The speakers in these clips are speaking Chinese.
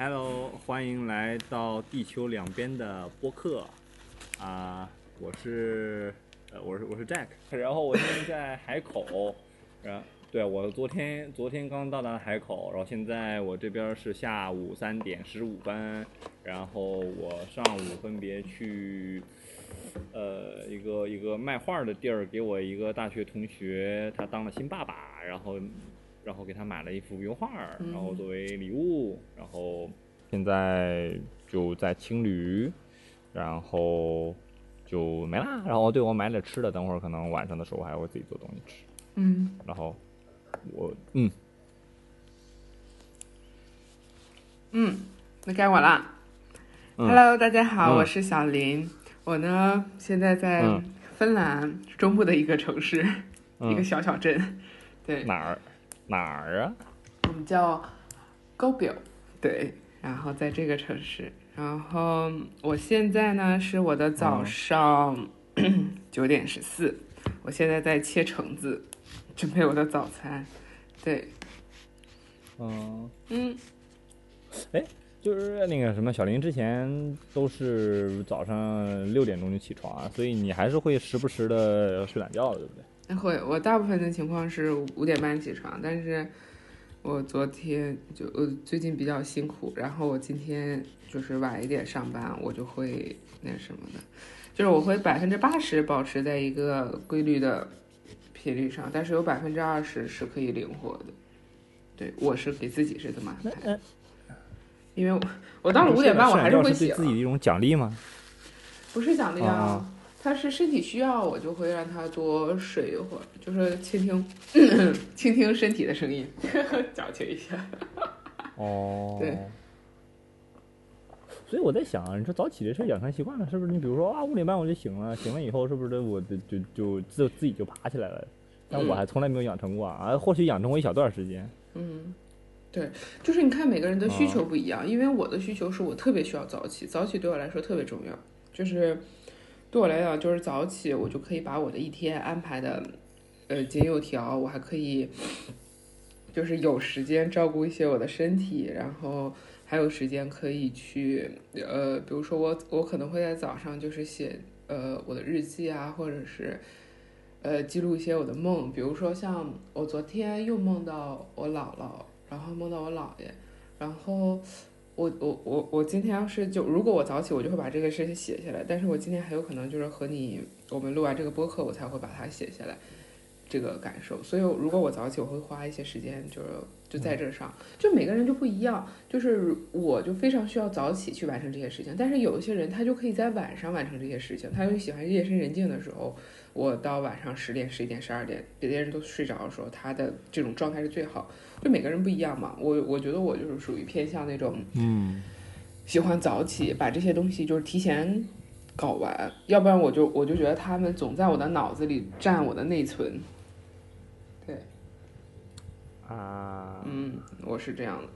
Hello，欢迎来到地球两边的播客啊！我是呃，我是我是 Jack，然后我现在在海口，然对我昨天昨天刚到达海口，然后现在我这边是下午三点十五分，然后我上午分别去呃一个一个卖画的地儿，给我一个大学同学，他当了新爸爸，然后。然后给他买了一幅油画，然后作为礼物，然后现在就在青旅，然后就没啦。然后对我买点吃的，等会儿可能晚上的时候我还会自己做东西吃。嗯，然后我嗯嗯，那该我啦。Hello，大家好，我是小林。我呢现在在芬兰中部的一个城市，一个小小镇。对，哪儿？哪儿啊？我们叫高表，对，然后在这个城市，然后我现在呢是我的早上 九点十四，我现在在切橙子，准备我的早餐，对，嗯嗯，哎，就是那个什么，小林之前都是早上六点钟就起床，所以你还是会时不时的睡懒觉的，对不对？会，我大部分的情况是五点半起床，但是我昨天就呃最近比较辛苦，然后我今天就是晚一点上班，我就会那什么的，就是我会百分之八十保持在一个规律的频率上，但是有百分之二十是可以灵活的。对，我是给自己是这么安排的，因为我我到了五点半我还是会醒。自己的一种奖励吗？不是奖励啊。他是身体需要，我就会让他多睡一会儿，就是倾听，倾听身体的声音，矫情一下。哦，对。所以我在想，你说早起这事养成习惯了，是不是？你比如说啊，五点半我就醒了，醒了以后是不是我就就就自自己就爬起来了？但我还从来没有养成过啊，或许养成过一小段时间。嗯，对，就是你看每个人的需求不一样，因为我的需求是我特别需要早起，早起对我来说特别重要，就是。对我来讲，就是早起，我就可以把我的一天安排的，呃，井有条。我还可以，就是有时间照顾一些我的身体，然后还有时间可以去，呃，比如说我，我可能会在早上就是写，呃，我的日记啊，或者是，呃，记录一些我的梦。比如说像我昨天又梦到我姥姥，然后梦到我姥爷，然后。我我我我今天要是就如果我早起，我就会把这个事情写下来。但是我今天很有可能就是和你我们录完这个播客，我才会把它写下来，这个感受。所以如果我早起，我会花一些时间，就是就在这上。就每个人就不一样，就是我就非常需要早起去完成这些事情。但是有一些人他就可以在晚上完成这些事情，他就喜欢夜深人静的时候。我到晚上十点、十一点、十二点，别的人都睡着的时候，他的这种状态是最好。就每个人不一样嘛，我我觉得我就是属于偏向那种，嗯，喜欢早起，把这些东西就是提前搞完，要不然我就我就觉得他们总在我的脑子里占我的内存。对，啊，嗯，我是这样的。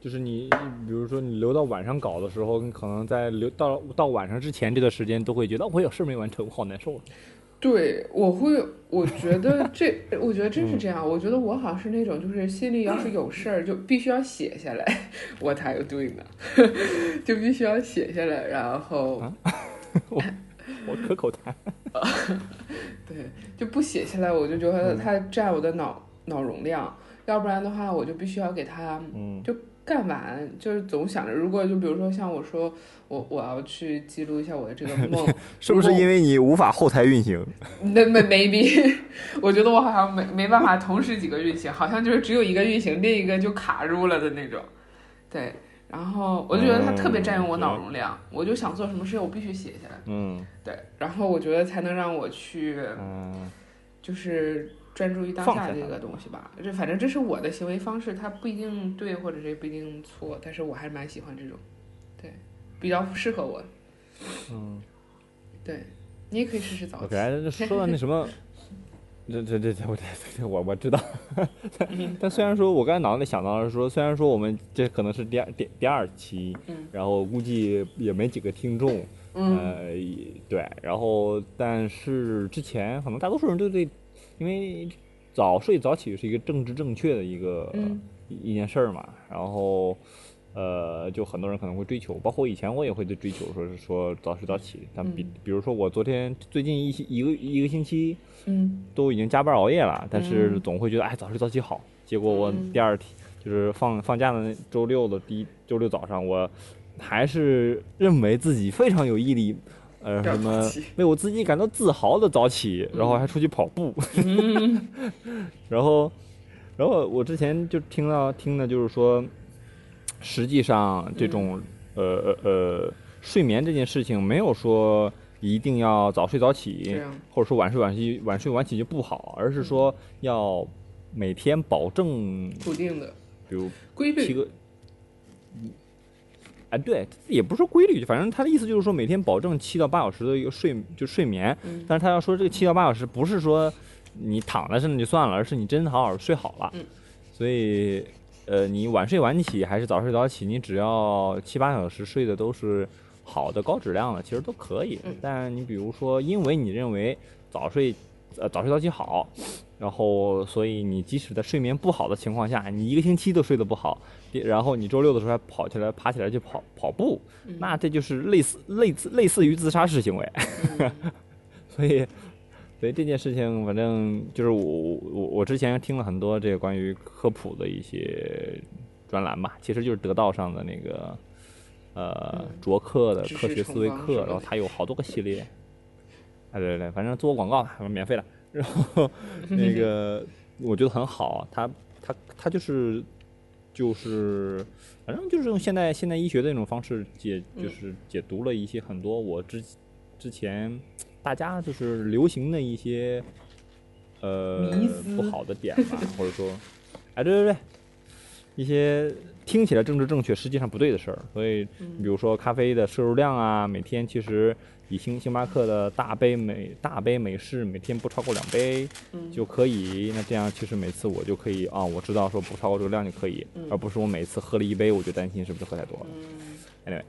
就是你，比如说你留到晚上搞的时候，你可能在留到到晚上之前这段时间，都会觉得我有事没完成，我好难受。对，我会，我觉得这，我觉得真是这样。我觉得我好像是那种，就是心里要是有事儿，就必须要写下来。我才有对呢，就必须要写下来，然后 我我可口痰。对，就不写下来，我就觉得它占我的脑脑容量。要不然的话，我就必须要给它，就。干完就是总想着，如果就比如说像我说，我我要去记录一下我的这个梦，是不是因为你无法后台运行？那那 maybe，我觉得我好像没没办法同时几个运行，好像就是只有一个运行，另一个就卡住了的那种。对，然后我就觉得它特别占用我脑容量，我就想做什么事情我必须写下来。嗯，对，然后我觉得才能让我去，嗯，就是。专注于当下这个东西吧，这反正这是我的行为方式，它不一定对，或者是不一定错，但是我还是蛮喜欢这种，对，比较适合我。嗯，对，你也可以试试早起。OK，说到那什么，这这这这我这我我知道，但虽然说我刚才脑子里想到是说，虽然说我们这可能是第二第第二期，嗯，然后估计也没几个听众，嗯，呃，对，然后但是之前可能大多数人都对。因为早睡早起是一个政治正确的一个一件事儿嘛，然后呃，就很多人可能会追求，包括以前我也会追求，说是说早睡早起。但比比如说我昨天最近一一个一个星期，嗯，都已经加班熬夜了，但是总会觉得哎早睡早起好。结果我第二天就是放放假的周六的第一周六早上，我还是认为自己非常有毅力，呃，什么为我自己感到自豪的早起，然后还出去跑步，然后然后我之前就听到听的就是说。实际上，这种呃呃呃睡眠这件事情，没有说一定要早睡早起，或者说晚睡晚起晚睡晚起就不好，而是说要每天保证固定的，比如规律七个，哎，对，也不是说规律，反正他的意思就是说每天保证七到八小时的一个睡就睡眠，但是他要说这个七到八小时不是说你躺在身上就算了，而是你真好好睡好了，所以。呃，你晚睡晚起还是早睡早起，你只要七八小时睡的都是好的、高质量的，其实都可以。但你比如说，因为你认为早睡，呃，早睡早起好，然后所以你即使在睡眠不好的情况下，你一个星期都睡得不好，然后你周六的时候还跑起来、爬起来去跑跑步，那这就是类似类似类似于自杀式行为。所以。所以这件事情，反正就是我我我之前听了很多这个关于科普的一些专栏吧，其实就是得道上的那个呃卓克的科学思维课，然后它有好多个系列。哎对对对，反正做广告吧，免费的。然后 那个我觉得很好，他他他就是就是反正就是用现代现代医学的那种方式解，就是解读了一些很多我之之前。大家就是流行的一些，呃，不好的点吧，或者说，哎，对对对，一些听起来政治正确，实际上不对的事儿。所以，比如说咖啡的摄入量啊，每天其实以星星巴克的大杯美大杯美式每天不超过两杯就可以。那这样其实每次我就可以啊，我知道说不超过这个量就可以，而不是我每次喝了一杯我就担心是不是喝太多了。Anyway。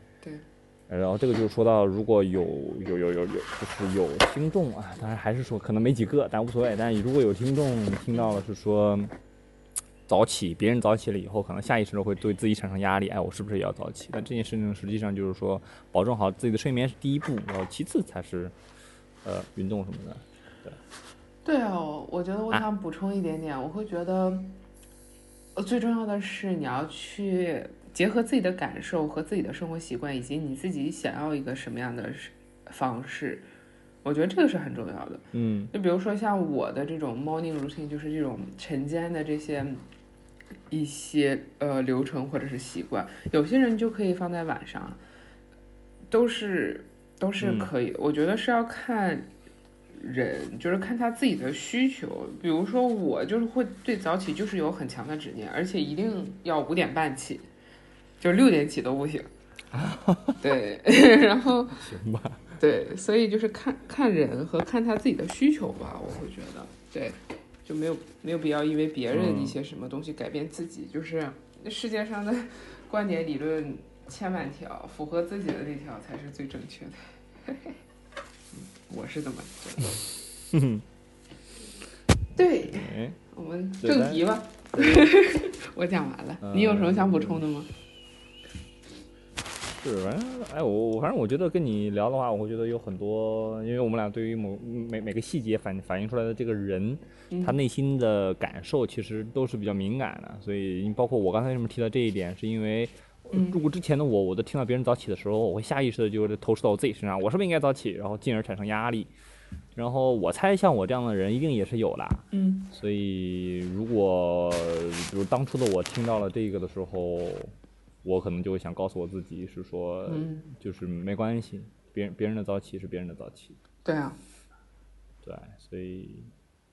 然后这个就是说到，如果有有有有有，就是有听众啊，当然还是说可能没几个，但无所谓。但如果有听众听到了是说早起，别人早起了以后，可能下意识的会对自己产生压力，哎，我是不是也要早起？但这件事情实际上就是说，保证好自己的睡眠是第一步，然后其次才是呃运动什么的。对。对哦，我觉得我想补充一点点，我会觉得最重要的是你要去。结合自己的感受和自己的生活习惯，以及你自己想要一个什么样的方式，我觉得这个是很重要的。嗯，就比如说像我的这种 morning routine，就是这种晨间的这些一些呃流程或者是习惯，有些人就可以放在晚上，都是都是可以。我觉得是要看人，就是看他自己的需求。比如说我就是会对早起就是有很强的执念，而且一定要五点半起。就六点起都不行，对，然后行吧，对，所以就是看看人和看他自己的需求吧，我会觉得，对，就没有没有必要因为别人一些什么东西改变自己，就是世界上的 观点理论千万条，符合自己的那条才是最正确的，我是这么觉得。对，我们正题吧，我讲完了，你有什么想补充的吗？是，反正哎，我我反正我觉得跟你聊的话，我会觉得有很多，因为我们俩对于某每每个细节反反映出来的这个人，他内心的感受其实都是比较敏感的，所以包括我刚才为什么提到这一点，是因为如果之前的我，我都听到别人早起的时候，我会下意识的就是投射到我自己身上，我是不是应该早起，然后进而产生压力，然后我猜像我这样的人一定也是有的，嗯，所以如果比如当初的我听到了这个的时候。我可能就会想告诉我自己，是说，就是没关系，别人别人的早起是别人的早起。对啊，对，所以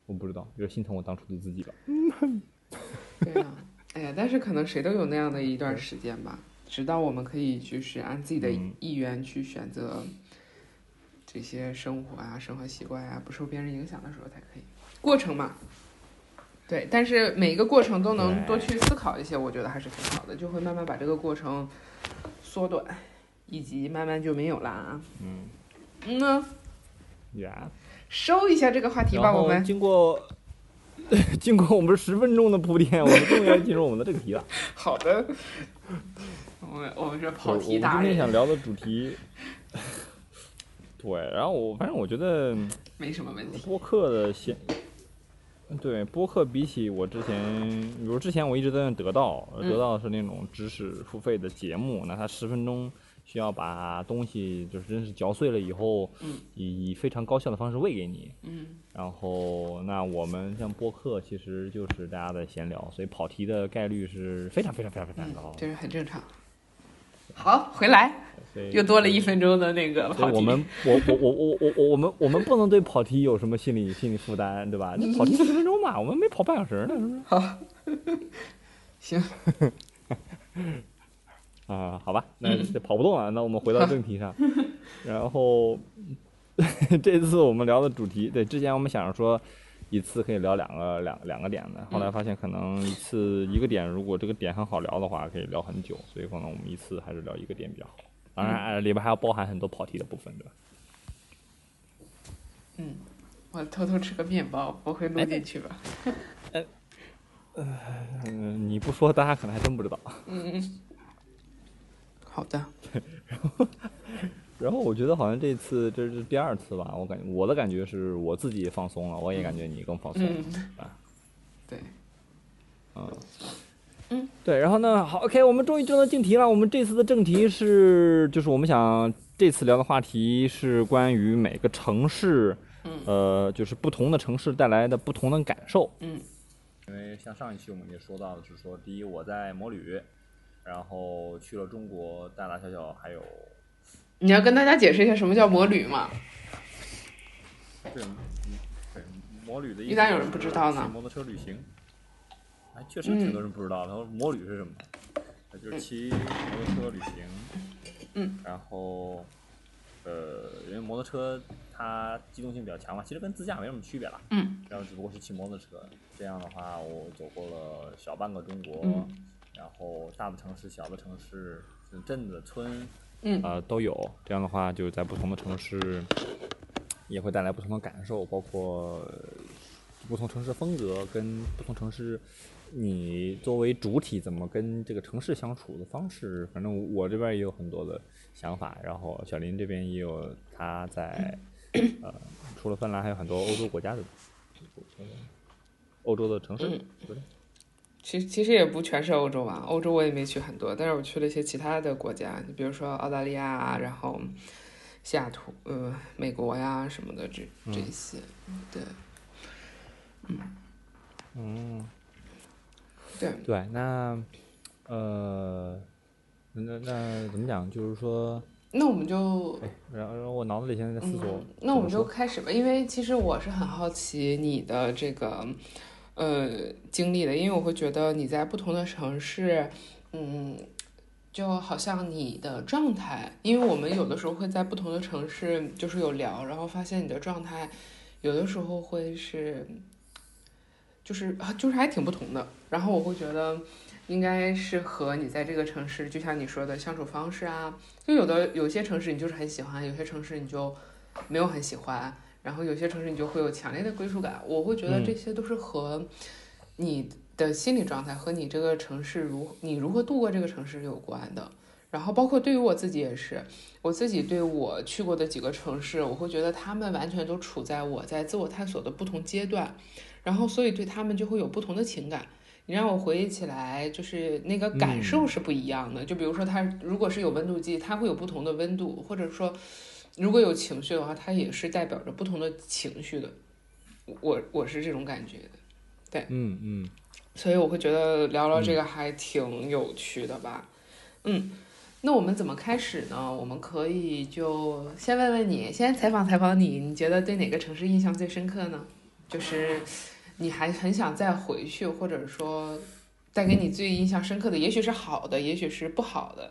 我不知道，有点心疼我当初的自己吧。对啊，哎呀，但是可能谁都有那样的一段时间吧，直到我们可以就是按自己的意愿去选择这些生活啊、生活习惯啊，不受别人影响的时候才可以。过程嘛。对，但是每一个过程都能多去思考一些，我觉得还是挺好的，就会慢慢把这个过程缩短，以及慢慢就没有了啊。嗯，嗯呢，呀，收一下这个话题吧，我们经过 经过我们十分钟的铺垫，我们终于要进入我们的这个题了。好的，我们我们是跑题达们今天想，聊的主题，对，然后我反正我觉得没什么问题。播客的先，对播客比起我之前，比如之前我一直在用得到，嗯得到是那种知识付费的节目，那它十分钟需要把东西就是真是嚼碎了以后，嗯以非常高效的方式喂给你。嗯，然后，那我们像播客，其实就是大家在闲聊，所以跑题的概率是非常非常非常非常高。这是很正常。好，回来又多了一分钟的那个跑题。我们，我我我我我我我们我们不能对跑题有什么心理心理负担，对吧？那跑题十分钟嘛，我们没跑半小时呢，是不是？好行，啊，好吧，那这跑不动了，那我们回到正题上。然后 这次我们聊的主题，对，之前我们想着说一次可以聊两个两两个点的，后来发现可能一次一个点，如果这个点很好聊的话，可以聊很久，所以可能我们一次还是聊一个点比较好。当然，呃里边还要包含很多跑题的部分，对吧？嗯，我偷偷吃个面包，不会录进去吧？嗯，你不说，大家可能还真不知道。嗯，好的。然后然后我觉得好像这次这是第二次吧，我感觉我的感觉是我自己放松了，我也感觉你更放松了。嗯啊，对，嗯，嗯，对，然后呢，好，OK，我们终于进入正题了。我们这次的正题是，就是我们想这次聊的话题是关于每个城市，嗯呃，就是不同的城市带来的不同的感受。嗯因为像上一期我们也说到就是说，第一我在摩旅，然后去了中国大大小小还有你要跟大家解释一下什么叫摩旅吗？对，嗯对，摩旅的意思一旦有人不知道呢摩托车旅行。哎，确实挺多人不知道。他说摩旅是什么？那就是骑摩托车旅行。嗯。然后，呃，因为摩托车它机动性比较强嘛，其实跟自驾没什么区别了。嗯。然后只不过是骑摩托车，这样的话，我走过了小半个中国，嗯然后大的城市、小的城市、镇子、村，嗯呃，都有。这样的话，就是在不同的城市，也会带来不同的感受，包括呃不同城市风格，跟不同城市你作为主体怎么跟这个城市相处的方式。反正我这边也有很多的想法，然后小林这边也有他在 呃，除了芬兰，还有很多欧洲国家的欧洲的城市，嗯对的其其实也不全是欧洲吧，欧洲我也没去很多，但是我去了一些其他的国家，比如说澳大利亚啊，然后西雅图，呃，美国呀什么的这这些，对嗯嗯。对，对，那呃，那那怎么讲？就是说，那我们就哎，然后然后我脑子里现在在思索嗯，那我们就开始吧，因为其实我是很好奇你的这个呃经历的，因为我会觉得你在不同的城市，嗯，就好像你的状态，因为我们有的时候会在不同的城市就是有聊，然后发现你的状态有的时候会是，就是就是还挺不同的，然后我会觉得。应该是和你在这个城市，就像你说的相处方式啊，就有的有些城市你就是很喜欢，有些城市你就没有很喜欢，然后有些城市你就会有强烈的归属感。我会觉得嗯这些都是和你的心理状态和你这个城市如你如何度过这个城市有关的。然后包括对于我自己也是，我自己对我去过的几个城市，我会觉得他们完全都处在我在自我探索的不同阶段，然后所以对他们就会有不同的情感。你让我回忆起来，就是那个感受是不一样的。就比如说，它如果是有温度计，它会有不同的温度，或者说，如果有情绪的话，它也是代表着不同的情绪的。我我是这种感觉的，对嗯嗯，所以我会觉得聊聊这个还挺有趣的吧。嗯，那我们怎么开始呢？我们可以就先问问你，先采访采访你，你觉得对哪个城市印象最深刻呢？就是。你还很想再回去，或者说带给你最印象深刻的，也许是好的，也许是不好的，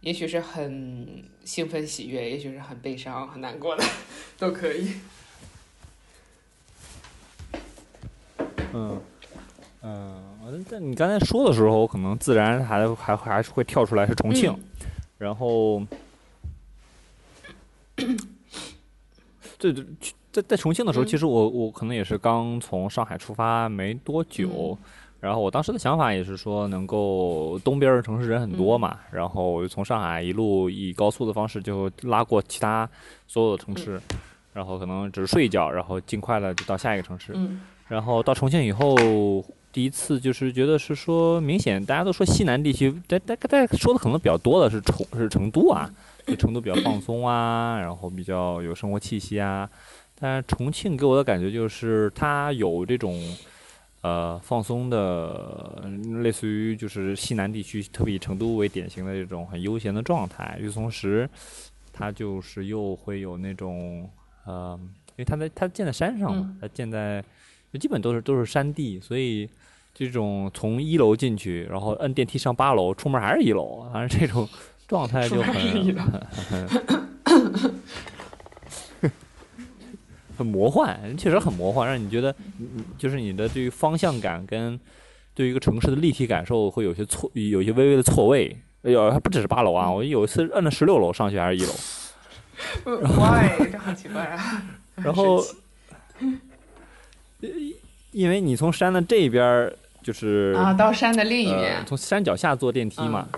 也许是很兴奋喜悦，也许是很悲伤很难过的，都可以。嗯嗯，在你刚才说的时候，我可能自然还还还是会跳出来是重庆，嗯、然后，这这在在重庆的时候，嗯、其实我我可能也是刚从上海出发没多久，嗯、然后我当时的想法也是说，能够东边的城市人很多嘛，然后从上海一路以高速的方式就拉过其他所有的城市，然后可能只是睡一觉，然后尽快的就到下一个城市。嗯。然后到重庆以后，第一次就是觉得是说，明显大家都说西南地区，大大大家说的可能比较多的是重是成都啊，就成都比较放松啊，然后比较有生活气息啊。但是重庆给我的感觉就是它有这种呃放松的，类似于就是西南地区，特别以成都为典型的这种很悠闲的状态。与此同时，它就是又会有那种呃，因为它在它建在山上嘛嗯，它建在就基本都是都是山地，所以这种从一楼进去，然后摁电梯上八楼，出门还是一楼，反正这种状态就很楼很 很魔幻，确实很魔幻，让你觉得就是你的对于方向感跟对于一个城市的立体感受会有些错，有些微微的错位。哎呦，还不只是八楼啊！我有一次摁了十六楼上去还是一楼，呃，why 这好奇怪啊！然后因为你从山的这边儿就是啊，到山的另一呃，从山脚下坐电梯嘛。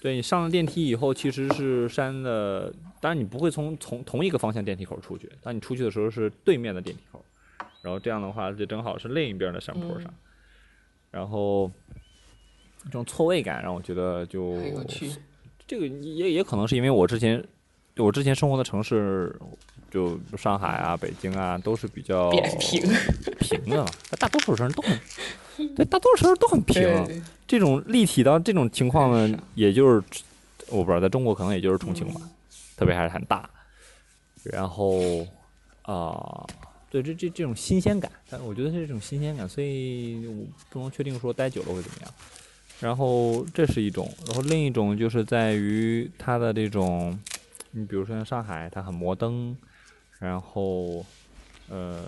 对你上了电梯以后，其实是山的，当然你不会从从同一个方向电梯口出去，当你出去的时候是对面的电梯口，然后这样的话就正好是另一边的山坡上，嗯。然后这种错位感让我觉得就。这个也也可能是因为我之前我之前生活的城市，就上海啊、北京啊，都是比较扁平，平的嘛，大多数城市都很，对，大多数时候都很平。对，这种立体到这种情况呢，也就是我不知道，在中国可能也就是重庆吧，特别还是很大。然后啊、对这这这种新鲜感，但我觉得是这种新鲜感，所以我不能确定说待久了会怎么样。然后这是一种，然后另一种就是在于它的这种，你比如说像上海，它很摩登，然后呃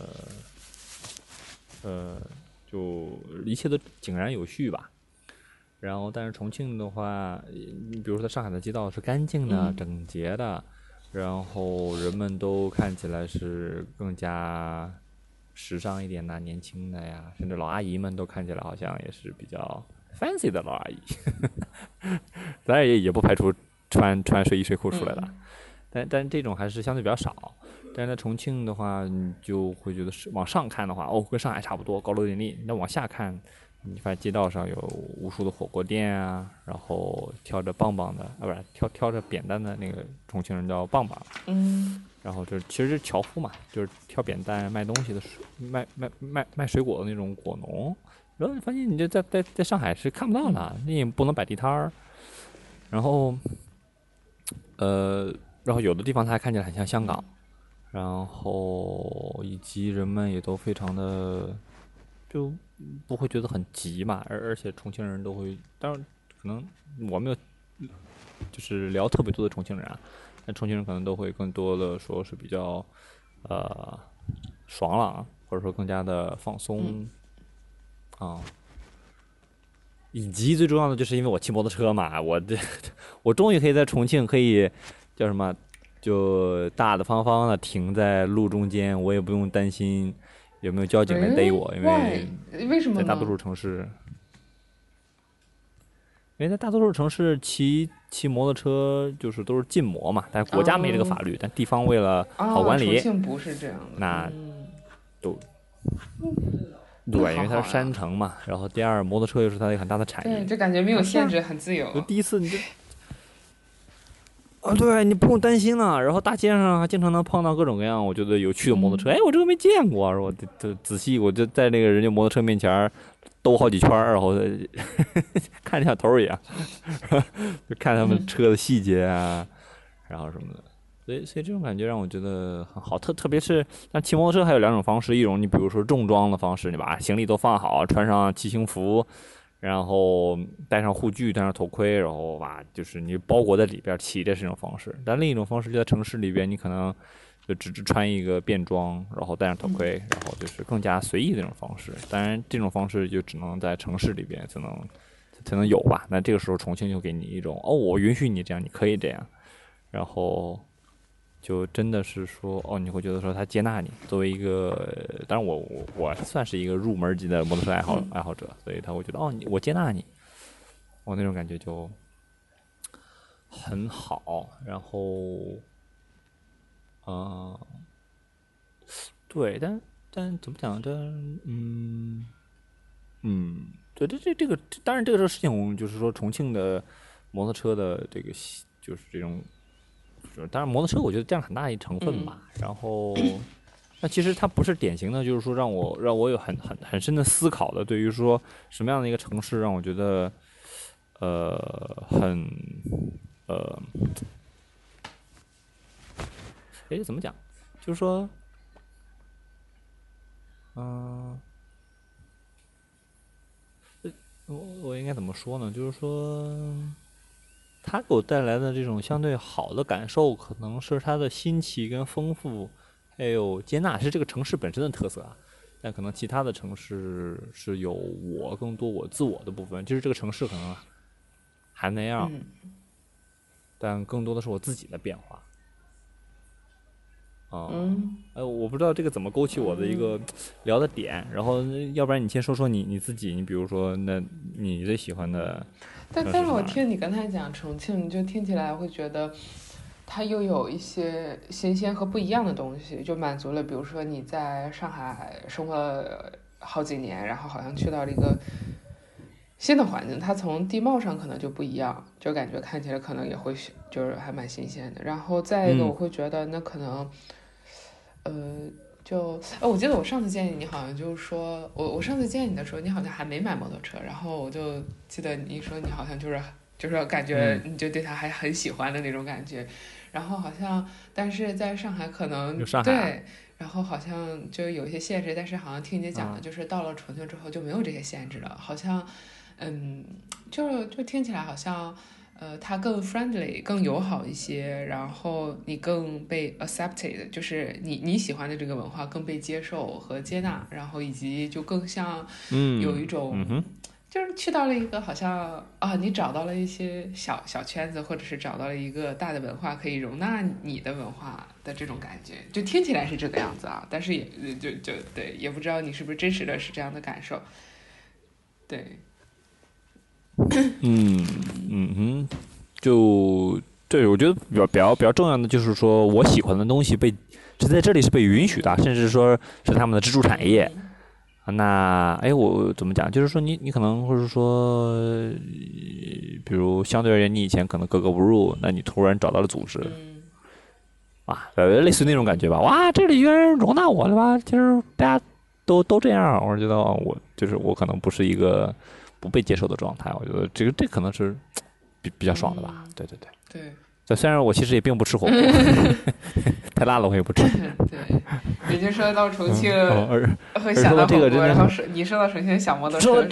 呃，就一切都井然有序吧。然后，但是重庆的话，你比如说在上海的街道是干净的、嗯整洁的，然后人们都看起来是更加时尚一点呐、年轻的呀，甚至老阿姨们都看起来好像也是比较 fancy 的老阿姨。当然也也不排除穿穿睡衣睡裤出来的，嗯但但这种还是相对比较少。但是在重庆的话，你就会觉得是往上看的话，哦，跟上海差不多，高楼林立。那往下看，你发现街道上有无数的火锅店啊，然后挑着棒棒的啊，不是挑挑着扁担的那个重庆人叫棒棒，嗯，然后就是其实是樵夫嘛，就是挑扁担卖东西的水，卖卖卖卖水果的那种果农。然后你发现你这在在在上海是看不到的，你也不能摆地摊儿。然后，呃，然后有的地方它还看起来很像香港，然后以及人们也都非常的就不会觉得很急嘛，而而且重庆人都会，当然可能我没有就是聊特别多的重庆人啊，但重庆人可能都会更多的说是比较呃爽朗，或者说更加的放松啊。以及最重要的就是因为我骑摩托车嘛，我这 我终于可以在重庆可以叫什么，就大大方方的停在路中间，我也不用担心有没有交警来逮我，因为？为什么？在大多数城市，因为在大多数城市骑骑摩托车就是都是禁摩嘛，但是国家没这个法律，但地方为了好管哦、理，不是这样的。那都对，因为它是山城嘛，然后第二摩托车又是它的一个很大的产对，业，就感觉没有限制，很自由就。第一次你就。啊，对，你不用担心了。然后大街上还经常能碰到各种各样我觉得有趣的摩托车。哎，我这个没见过，我就就仔细，我就在那个人家摩托车面前儿兜好几圈儿，然后 看小偷儿一样，就看他们车的细节啊，然后什么的。所以，所以这种感觉让我觉得很好，特特别是，但骑摩托车还有两种方式，一种你比如说重装的方式，你把行李都放好，穿上骑行服，然后戴上护具，戴上头盔，然后哇，就是你包裹在里边骑，的是一种方式。但另一种方式就在城市里边，你可能就只是穿一个便装，然后戴上头盔，然后就是更加随意的那种方式。当然，这种方式就只能在城市里边才能才能有吧。那这个时候重庆就给你一种哦，我允许你这样，你可以这样。然后就真的是说，哦，你会觉得说他接纳你，作为一个，当然我我我算是一个入门级的摩托车爱好爱好者，所以他会觉得，哦，你我接纳你，我那种感觉就很好。然后，嗯，对，但但怎么讲？这，嗯嗯，对，这这这个，当然这个事情，就是说重庆的摩托车的这个，就是这种。当然，摩托车我觉得占很大一成分吧。然后，那其实它不是典型的，就是说让我让我有很很很深的思考的。对于说什么样的一个城市让我觉得，呃，很呃，哎，怎么讲？就是说，嗯，我我应该怎么说呢？就是说。它给我带来的这种相对好的感受，可能是它的新奇跟丰富，还有接纳，是这个城市本身的特色啊。但可能其他的城市是有我更多我自我的部分，就是这个城市可能还那样，但更多的是我自己的变化。啊，哎，我不知道这个怎么勾起我的一个聊的点，然后要不然你先说说你你自己，你比如说，那你最喜欢的。但但是我听你刚才讲重庆，就听起来会觉得，它又有一些新鲜和不一样的东西，就满足了，比如说你在上海生活了好几年，然后好像去到了一个新的环境，它从地貌上可能就不一样，就感觉看起来可能也会就是还蛮新鲜的。然后再一个，我会觉得那可能。呃，就哎，我记得我上次见你，你好像就是说，我我上次见你的时候，你好像还没买摩托车，然后我就记得你说你好像就是就是感觉你就对他还很喜欢的那种感觉，然后好像但是在上海可能对，然后好像就有一些限制，但是好像听你讲的，就是到了重庆之后就没有这些限制了，好像嗯，就就听起来好像。呃，它更 friendly，更友好一些，然后你更被 accepted，就是你你喜欢的这个文化更被接受和接纳，然后以及就更像，有一种，就是去到了一个好像啊，你找到了一些小小圈子，或者是找到了一个大的文化可以容纳你的文化的这种感觉，就听起来是这个样子啊，但是也就就对，也不知道你是不是真实的是这样的感受，对。嗯嗯哼，就对我觉得比较比较比较重要的就是说我喜欢的东西被是在这里是被允许的，甚至说是他们的支柱产业。那哎，我怎么讲？就是说你你可能或者说，比如相对而言，你以前可能格格不入，那你突然找到了组织，啊，呃，类似那种感觉吧。哇，这里居然容纳我了吧？其实大家都都这样，我觉得我就是我可能不是一个。不被接受的状态，我觉得这个这可能是比比较爽的吧。对对对。对。这虽然我其实也并不吃火锅，太辣了我也不吃。对。也就说到重庆会想到火锅，然后是你说到重庆想摩托车。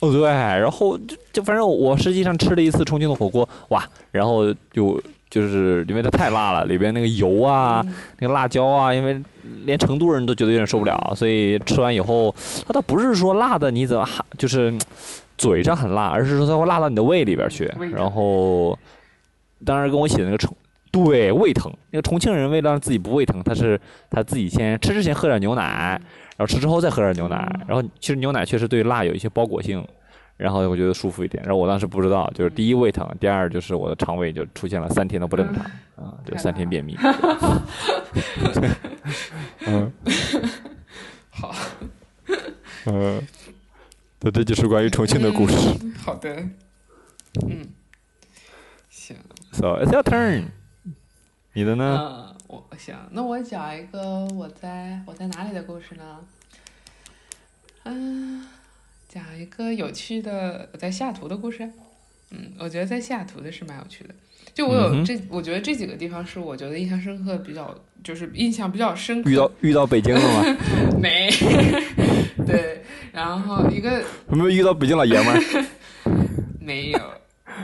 哦对，然后就就反正我实际上吃了一次重庆的火锅，哇，然后就。就是因为它太辣了，里边那个油啊，那个辣椒啊，因为连成都人都觉得有点受不了，所以吃完以后，它倒不是说辣的你怎么就是嘴上很辣，而是说它会辣到你的胃里边去。然后，当时跟我一起的那个重对胃疼，那个重庆人为了让自己不胃疼，他是他自己先吃之前喝点牛奶，然后吃之后再喝点牛奶。然后其实牛奶确实对辣有一些包裹性。然后我觉得舒服一点，然后我当时不知道，就是第一胃疼，第二就是我的肠胃就出现了三天的不正常，啊，就三天便秘。嗯，好，嗯，那这就是关于重庆的故事。好的，嗯，行。So it's your turn，你的呢？嗯，我行，那我讲一个我在我在哪里的故事呢？嗯。讲一个有趣的我在西雅图的故事，嗯，我觉得在西雅图的是蛮有趣的。就我有这，我觉得这几个地方是我觉得印象深刻，比较就是印象比较深刻。遇到 遇到北京了吗？没。对，然后一个有没有遇到北京老爷们儿？没有。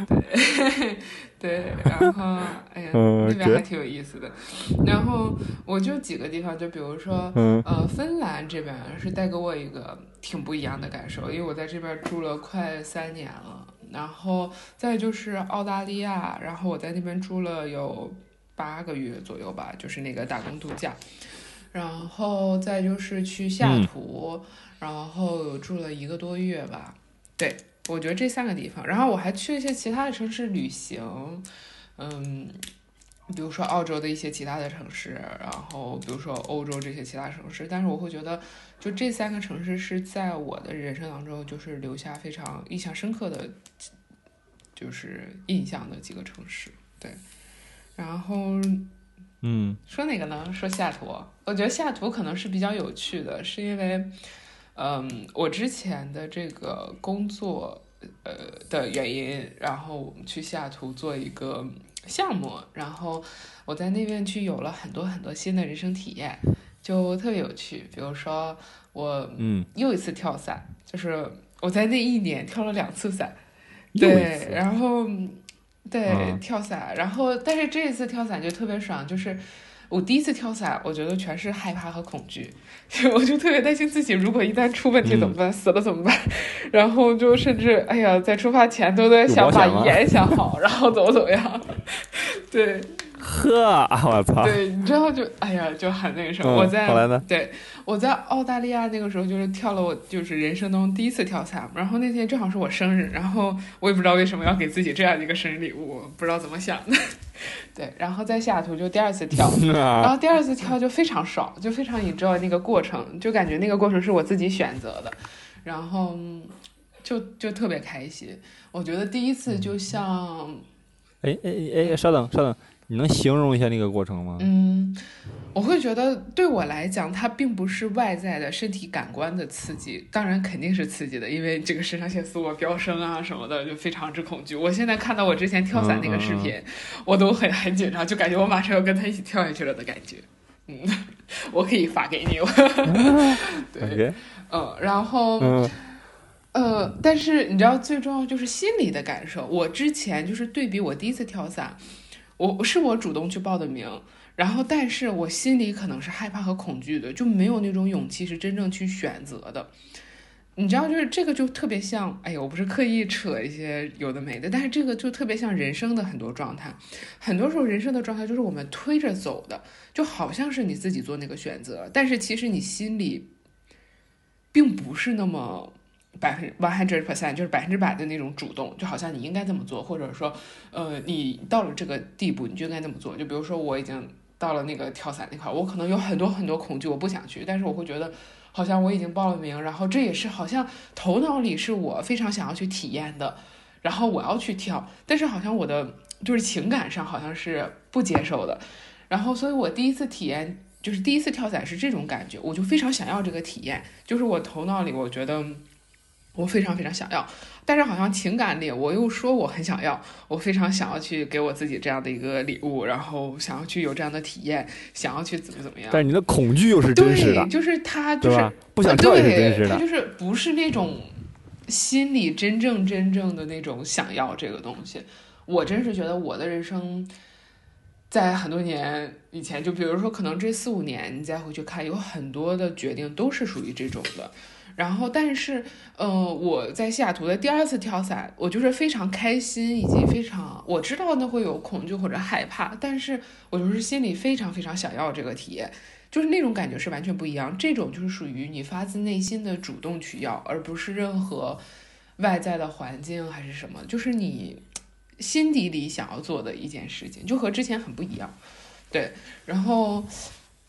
对对，然后哎呀，那边还挺有意思的。然后我就几个地方，就比如说，呃，芬兰这边是带给我一个挺不一样的感受，因为我在这边住了快三年了。然后再就是澳大利亚，然后我在那边住了有八个月左右吧，就是那个打工度假。然后再就是去西雅图，然后住了一个多月吧。对。我觉得这三个地方，然后我还去一些其他的城市旅行，嗯，比如说澳洲的一些其他的城市，然后比如说欧洲这些其他城市，但是我会觉得，就这三个城市是在我的人生当中，就是留下非常印象深刻的，就是印象的几个城市。对，然后，嗯，说哪个呢？说西雅图。我觉得西雅图可能是比较有趣的，是因为。嗯，我之前的这个工作，呃的原因，然后我们去西雅图做一个项目，然后我在那边去有了很多很多新的人生体验，就特别有趣。比如说，我嗯又一次跳伞，就是我在那一年跳了两次伞，对，然后对跳伞，然后但是这一次跳伞就特别爽，就是。我第一次跳伞，我觉得全是害怕和恐惧，我就特别担心自己如果一旦出问题怎么办，死了怎么办？然后就甚至哎呀，在出发前都在想把盐想好，然后怎么怎么样？对。呵，我操！对，你知道就哎呀，就很那个什么。我在对，我在澳大利亚那个时候就是跳了，我就是人生中第一次跳伞。然后那天正好是我生日，然后我也不知道为什么要给自己这样的一个生日礼物，不知道怎么想的。对，然后在西雅图就第二次跳，然后第二次跳就非常爽，就非常 enjoy 那个过程，就感觉那个过程是我自己选择的，然后就就特别开心。我觉得第一次就像，哎哎哎，稍等稍等。你能形容一下那个过程吗？嗯，我会觉得对我来讲，它并不是外在的身体感官的刺激，当然肯定是刺激的，因为这个肾上腺素啊飙升啊什么的，就非常之恐惧。我现在看到我之前跳伞那个视频，我都很很紧张，就感觉我马上要跟他一起跳下去了的感觉。嗯，我可以发给你。对，嗯，然后，呃，但是你知道，最重要就是心理的感受。我之前就是对比我第一次跳伞。我是我主动去报的名，然后但是我心里可能是害怕和恐惧的，就没有那种勇气是真正去选择的。你知道，就是这个就特别像，哎呦，我不是刻意扯一些有的没的，但是这个就特别像人生的很多状态。很多时候人生的状态就是我们推着走的，就好像是你自己做那个选择，但是其实你心里并不是那么。百分 one hundred percent 就是百分之百的那种主动，就好像你应该这么做，或者说，呃，你到了这个地步，你就应该这么做。就比如说，我已经到了那个跳伞那块，我可能有很多很多恐惧，我不想去，但是我会觉得，好像我已经报了名，然后这也是好像头脑里是我非常想要去体验的，然后我要去跳，但是好像我的就是情感上好像是不接受的，然后，所以我第一次体验就是第一次跳伞是这种感觉，我就非常想要这个体验，就是我头脑里我觉得。我非常非常想要，但是好像情感里我又说我很想要，我非常想要去给我自己这样的一个礼物，然后想要去有这样的体验，想要去怎么怎么样。但是你的恐惧又是真实的，就是他就是不想跳也是真实的，他就是不是那种心里真正真正的那种想要这个东西。我真是觉得我的人生在很多年以前，就比如说可能这四五年你再回去看，有很多的决定都是属于这种的。然后，但是，呃，我在西雅图的第二次跳伞，我就是非常开心，以及非常我知道那会有恐惧或者害怕，但是我就是心里非常非常想要这个体验，就是那种感觉是完全不一样。这种就是属于你发自内心的主动去要，而不是任何外在的环境还是什么，就是你心底里想要做的一件事情，就和之前很不一样。对，然后。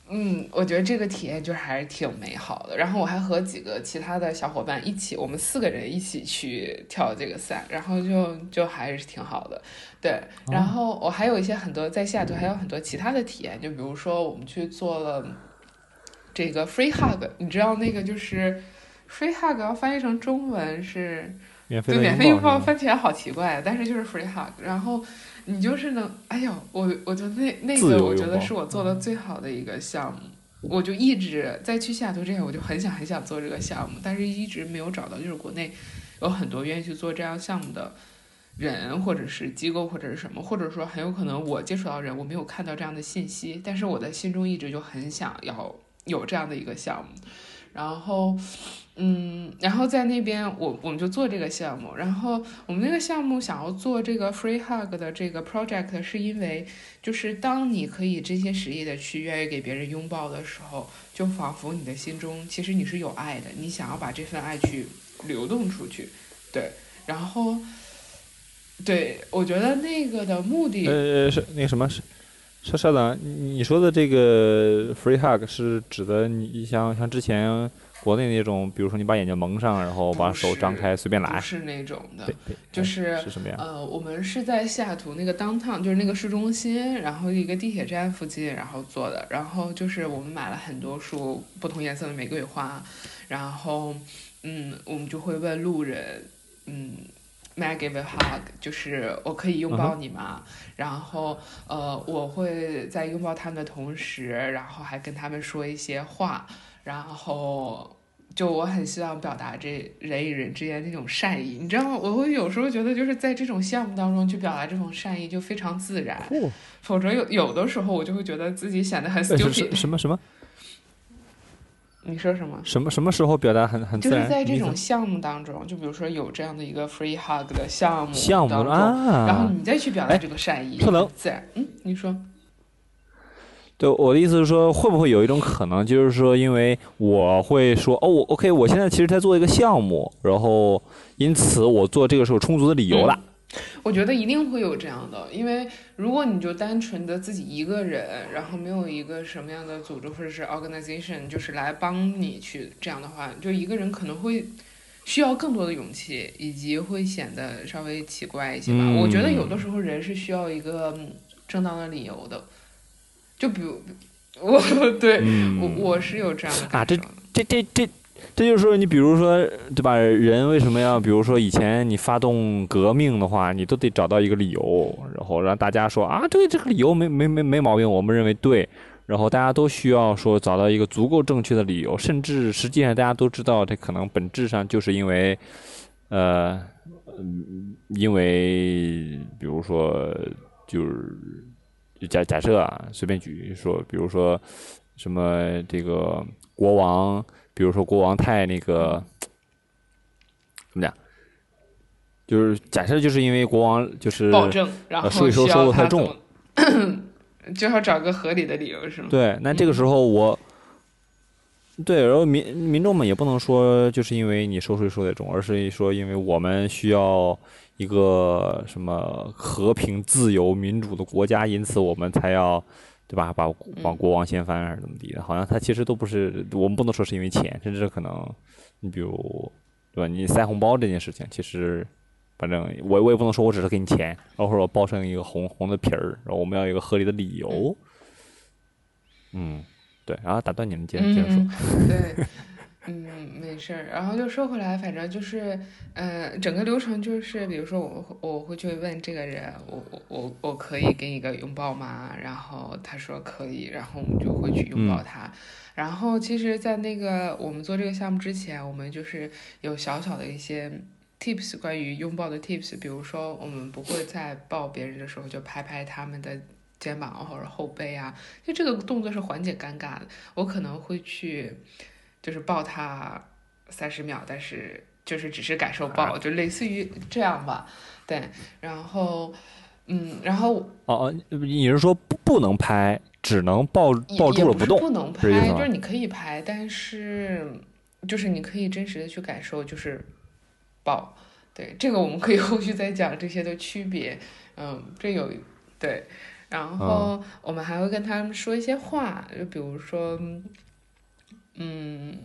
嗯，我觉得这个体验就还是挺美好的。然后我还和几个其他的小伙伴一起，我们四个人一起去跳这个伞，然后就就还是挺好的。对，然后我还有一些很多在西雅图还有很多其他的体验，就比如说我们去做了这个 free hug，你知道那个就是 free hug 要翻译成中文是免费免费拥抱，翻起来好奇怪，但是就是 free hug，然后。你就是能，哎呦，我我觉得那那个，我觉得是我做的最好的一个项目。我就一直在去西雅图之前，我就很想很想做这个项目，但是一直没有找到，就是国内有很多愿意去做这样项目的人或者是机构或者是什么，或者说很有可能我接触到人，我没有看到这样的信息，但是我的心中一直就很想要有这样的一个项目，然后。嗯，然后在那边，我我们就做这个项目。然后我们那个项目想要做这个 free hug 的这个 project，是因为就是当你可以真心实意的去愿意给别人拥抱的时候，就仿佛你的心中其实你是有爱的，你想要把这份爱去流动出去。对，然后，对我觉得那个的目的，呃，是那个什么是，稍稍等，你你说的这个 free hug 是指的你像像之前。国内那种，比如说你把眼睛蒙上，然后把手张开随便来，是那种的，就是是什么样？呃，我们是在西雅图那个 downtown，就是那个市中心，然后一个地铁站附近，然后做的。然后就是我们买了很多束不同颜色的玫瑰花，然后嗯，我们就会问路人，嗯，May I give a hug？就是我可以拥抱你吗？然后呃，我会在拥抱他们的同时，然后还跟他们说一些话。然后，就我很希望表达这人与人之间那种善意，你知道吗？我会有时候觉得，就是在这种项目当中去表达这种善意就非常自然，否则有有的时候我就会觉得自己显得很 stupid。什么什么？你说什么？什么什么时候表达很很自然？就是在这种项目当中，就比如说有这样的一个 free hug 的项目项目啊，然后你再去表达这个善意，可能自然。嗯，你说。对，我的意思是说，会不会有一种可能，就是说，因为我会说，哦，我 OK，我现在其实在做一个项目，然后因此我做这个是有充足的理由的。我觉得一定会有这样的，因为如果你就单纯的自己一个人，然后没有一个什么样的组织或者是 organization，就是来帮你去这样的话，就一个人可能会需要更多的勇气，以及会显得稍微奇怪一些吧。我觉得有的时候人是需要一个正当的理由的。就比如我对我我是有这样的啊，这这这这这就是说，你比如说对吧？人为什么要比如说以前你发动革命的话，你都得找到一个理由，然后让大家说啊，对这个理由没没没没毛病，我们认为对，然后大家都需要说找到一个足够正确的理由，甚至实际上大家都知道，这可能本质上就是因为呃，因为比如说就是。假假设啊，随便举说，比如说什么这个国王，比如说国王太那个怎么讲？就是假设就是因为国王就是暴政，然后税收收入太重，就要找个合理的理由是吗？对，那这个时候我，对，然后民民众们也不能说就是因为你收税收的重，而是说因为我们需要。一个什么和平、自由、民主的国家，因此我们才要，对吧？把往国王掀翻还是怎么地的？好像他其实都不是，我们不能说是因为钱，甚至可能，你比如，对吧？你塞红包这件事情，其实，反正我我也不能说我只是给你钱，然后我包成一个红红的皮儿，然后我们要有一个合理的理由。嗯，对，然后打断你们，接着接着说。对。嗯，没事儿。然后就说回来，反正就是，呃，整个流程就是，比如说我我会去问这个人，我我我我可以给你个拥抱吗？然后他说可以，然后我们就会去拥抱他。然后其实，在那个我们做这个项目之前，我们就是有小小的一些 tips 关于拥抱的 tips，比如说我们不会在抱别人的时候就拍拍他们的肩膀或者后背啊，就这个动作是缓解尴尬的。我可能会去。就是抱他三十秒，但是就是只是感受抱，就类似于这样吧。对，然后，嗯，然后哦哦，你是说不不能拍，只能抱抱住了不动？不能拍，就是你可以拍，但是就是你可以真实的去感受，就是抱。对，这个我们可以 后续再讲这些的区别。嗯，这有对，然后我们还会跟他们说一些话，就比如说。嗯，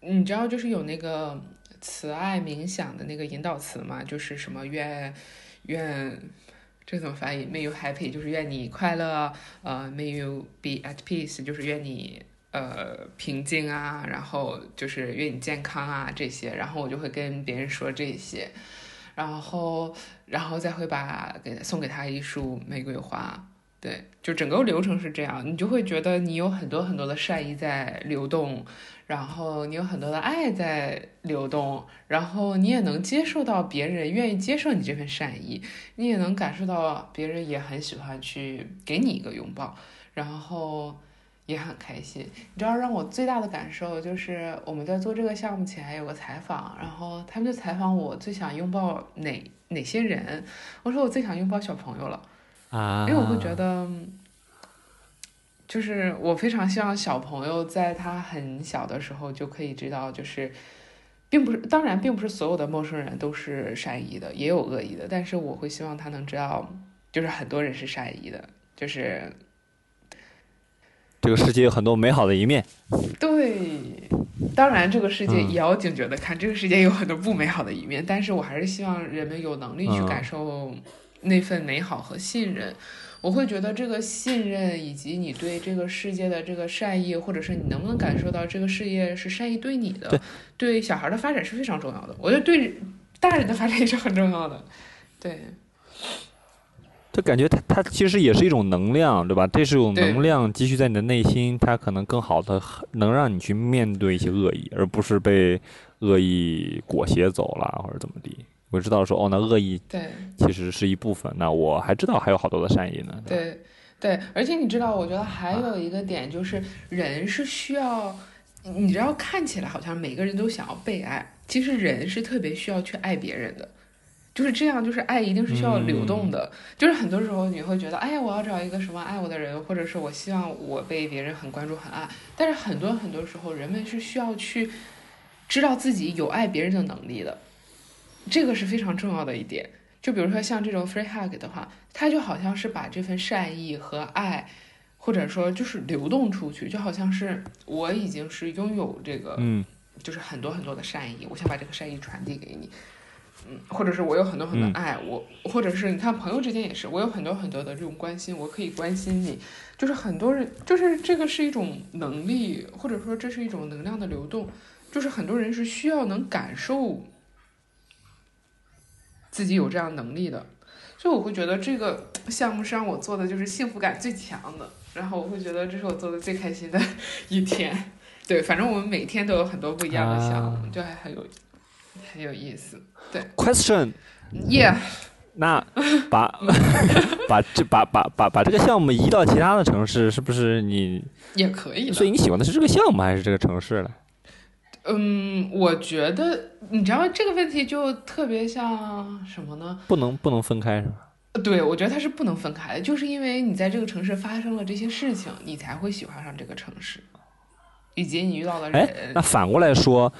你知道就是有那个慈爱冥想的那个引导词嘛？就是什么愿愿这怎么翻译？May you happy，就是愿你快乐。呃，May you be at peace，就是愿你呃平静啊。然后就是愿你健康啊这些。然后我就会跟别人说这些，然后然后再会把给送给他一束玫瑰花。对，就整个流程是这样，你就会觉得你有很多很多的善意在流动，然后你有很多的爱在流动，然后你也能接受到别人愿意接受你这份善意，你也能感受到别人也很喜欢去给你一个拥抱，然后也很开心。你知道让我最大的感受就是我们在做这个项目前有个采访，然后他们就采访我最想拥抱哪哪些人，我说我最想拥抱小朋友了。啊，因为我会觉得，就是我非常希望小朋友在他很小的时候就可以知道，就是并不是，当然并不是所有的陌生人都是善意的，也有恶意的，但是我会希望他能知道，就是很多人是善意的，就是这个世界有很多美好的一面。对，当然这个世界也要警觉的看，这个世界有很多不美好的一面，但是我还是希望人们有能力去感受。那份美好和信任，我会觉得这个信任以及你对这个世界的这个善意，或者是你能不能感受到这个世界是善意对你的，对小孩的发展是非常重要的。我觉得对大人的发展也是很重要的。对，就感觉它它其实也是一种能量，对吧？这是种能量积蓄在你的内心，它可能更好的能让你去面对一些恶意，而不是被恶意裹挟走了或者怎么地。我知道说哦，那恶意对，其实是一部分。那我还知道还有好多的善意呢。对，对，而且你知道，我觉得还有一个点就是，人是需要，你知道，看起来好像每个人都想要被爱，其实人是特别需要去爱别人的，就是这样，就是爱一定是需要流动的。就是很多时候你会觉得，哎呀，我要找一个什么爱我的人，或者是我希望我被别人很关注、很爱。但是很多很多时候，人们是需要去知道自己有爱别人的能力的。这个是非常重要的一点，就比如说像这种 free hug 的话，它就好像是把这份善意和爱，或者说就是流动出去，就好像是我已经是拥有这个，嗯，就是很多很多的善意，我想把这个善意传递给你，嗯，或者是我有很多很多爱，我或者是你看朋友之间也是，我有很多很多的这种关心，我可以关心你，就是很多人就是这个是一种能力，或者说这是一种能量的流动，就是很多人是需要能感受。自己有这样能力的，所以我会觉得这个 项目是让我做的就是幸福感最强的，然后我会觉得这是我做的最开心的一天。对，反正我们每天都有很多不一样的项目，就还很有很有意思。对，Question，Yeah，那把 把这把把把把这个项目移到其他的城市，是不是你也可以？所以你喜欢的是这个项目还是这个城市呢？嗯，我觉得你知道这个问题就特别像什么呢？不能不能分开是吧？对，我觉得它是不能分开的，就是因为你在这个城市发生了这些事情，你才会喜欢上这个城市，以及你遇到的人。哎，那反过来说，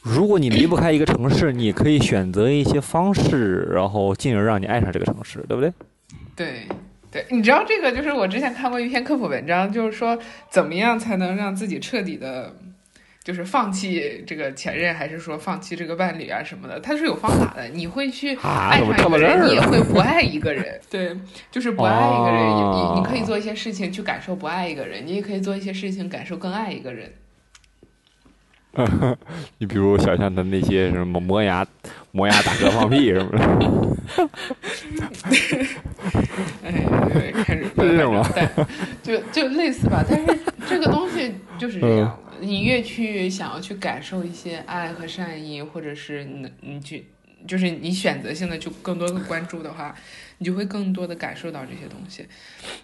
如果你离不开一个城市，你可以选择一些方式，然后进而让你爱上这个城市，对不对？对对，你知道这个就是我之前看过一篇科普文章，就是说怎么样才能让自己彻底的。就是放弃这个前任，还是说放弃这个伴侣啊什么的？他是有方法的。你会去爱上一个人，你也会不爱一个人。对，就是不爱一个人，你你可以做一些事情去感受不爱一个人，你也可以做一些事情感受更爱一个人。你比如想象的那些什么磨牙、磨牙、打嗝、放屁什么的。哎，开始是这吗？就就类似吧，但是这个东西就是这样。你越去想要去感受一些爱和善意，或者是你你去，就是你选择性的就更多的关注的话，你就会更多的感受到这些东西。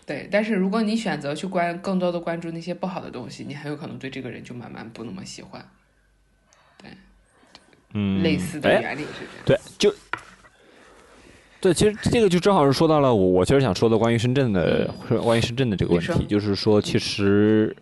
对，但是如果你选择去关更多的关注那些不好的东西，你很有可能对这个人就慢慢不那么喜欢。对，嗯，类似的原理是这样。对，就对，其实这个就正好是说到了我我其实想说的关于深圳的关于深圳的这个问题，就是说其实。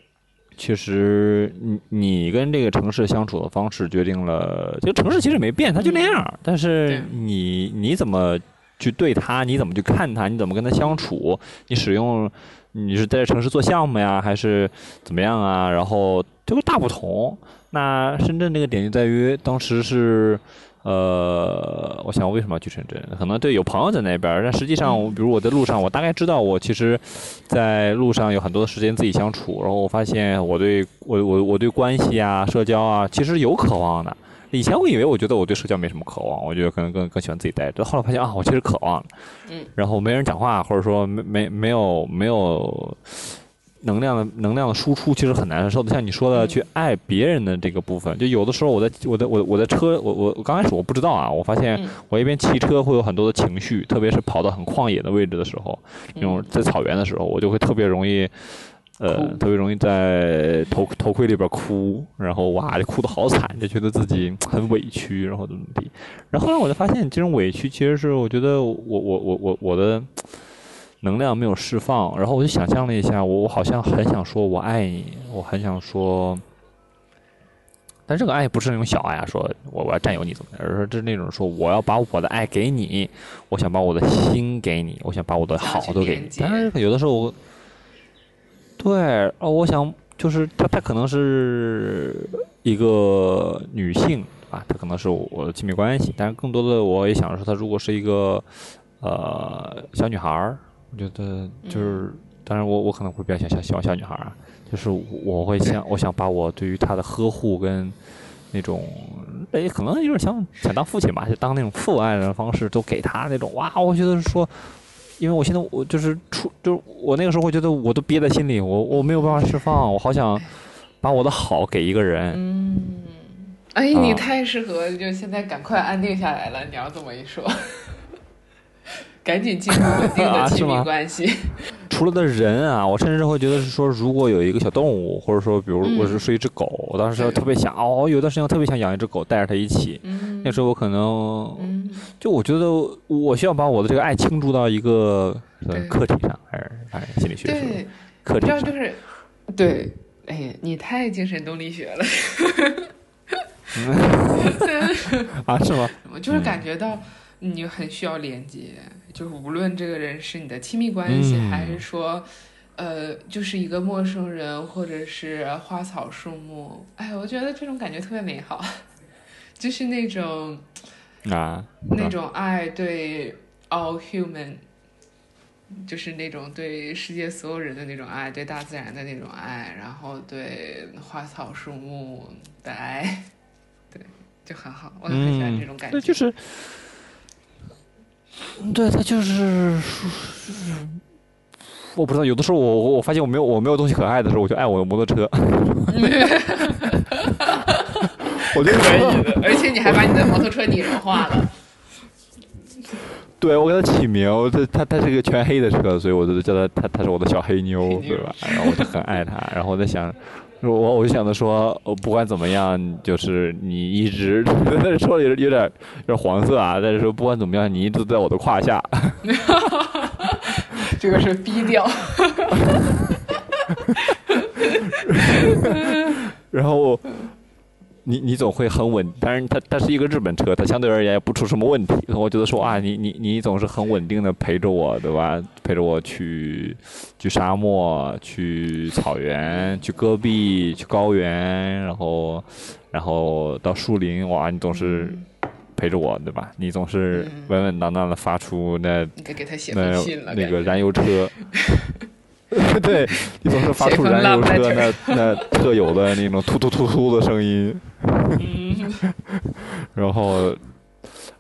其实，你你跟这个城市相处的方式决定了这个城市其实没变，它就那样。但是你你怎么去对它？你怎么去看它？你怎么跟它相处？你使用你是在城市做项目呀，还是怎么样啊？然后就会大不同。那深圳这个点就在于当时是。呃，我想我为什么要去深圳？可能对有朋友在那边，但实际上，比如我在路上，我大概知道我其实，在路上有很多的时间自己相处，然后我发现我对我我我对关系啊、社交啊，其实有渴望的。以前我以为我觉得我对社交没什么渴望，我觉得可能更更喜欢自己待着。后来发现啊，我其实渴望，嗯，然后没人讲话，或者说没没没有没有能量的能量的输出，其实很难受的。像你说的，去爱别人的这个部分，就有的时候我在我的我我在车，我我我刚开始我不知道啊，我发现我一边骑车会有很多的情绪，特别是跑到很旷野的位置的时候，那种在草原的时候，我就会特别容易。呃，特别容易在头头盔里边哭，然后哇，就哭得好惨，就觉得自己 很委屈，然后怎么地。然后后来我就发现，这种委屈其实是我觉得我我我我我的能量没有释放。然后我就想象了一下，我我好像很想说我爱你，我很想说，但这个爱不是那种小爱啊，说我我要占有你怎么的，而是这是那种说我要把我的爱给你，我想把我的心给你，我想把我的好都给你。但是有的时候我。对，哦，我想就是她，她可能是一个女性啊，她可能是我的亲密关系，但是更多的我也想说，她如果是一个呃小女孩儿，我觉得就是，当然我我可能会比较想喜欢小女孩儿啊，就是我会想，我想把我对于她的呵护跟那种，哎，可能有点想想当父亲吧，就当那种父爱的方式都给她那种，哇，我觉得说。因为我现在我就是出，就是我那个时候会觉得我都憋在心里，我我没有办法释放，我好想把我的好给一个人。嗯，哎，你太适合，就现在赶快安定下来了。你要这么一说。赶紧进入稳定的 亲密关系。除了的人啊，我甚至会觉得是说，如果有一个小动物，或者说，比如我是说一只狗，我当时特别想哦，有段时间我特别想养一只狗，带着它一起。那时候我可能，就我觉得我需要把我的这个爱倾注到一个课题上，还是哎心理学对，课题上就是，对，哎，你太精神动力学了。啊？是吗？我就是感觉到你很需要连接。就是无论这个人是你的亲密关系，还是说，呃，就是一个陌生人，或者是花草树木，哎，我觉得这种感觉特别美好，就是那种啊，那种爱对 all human，就是那种对世界所有人的那种爱，对大自然的那种爱，然后对花草树木的爱，对，就很好，我很喜欢这种感觉，就是。对他就是，我不知道。有的时候我我我发现我没有我没有东西可爱的时候，我就爱我的摩托车。我觉得可以的，而且你还把你的摩托车拟人化了。对，我给他起名，他他他是一个全黑的车，所以我就叫他他他是我的小黑妞，对吧？然后我就很爱他，然后我在想。我我就想着说，不管怎么样，就是你一直 说有有点有点黄色啊，但是说不管怎么样，你一直在我的胯下。这个是低调。然后。你你总会很稳，但是它它是一个日本车，它相对而言也不出什么问题。我觉得说啊，你你你总是很稳定的陪着我，对吧？陪着我去去沙漠，去草原，去戈壁，去高原，然后然后到树林，哇，你总是陪着我，对吧？你总是稳稳当当的发出那那那个燃油车。对，你总是发出燃油车那那特有的那种突突突突的声音，然后，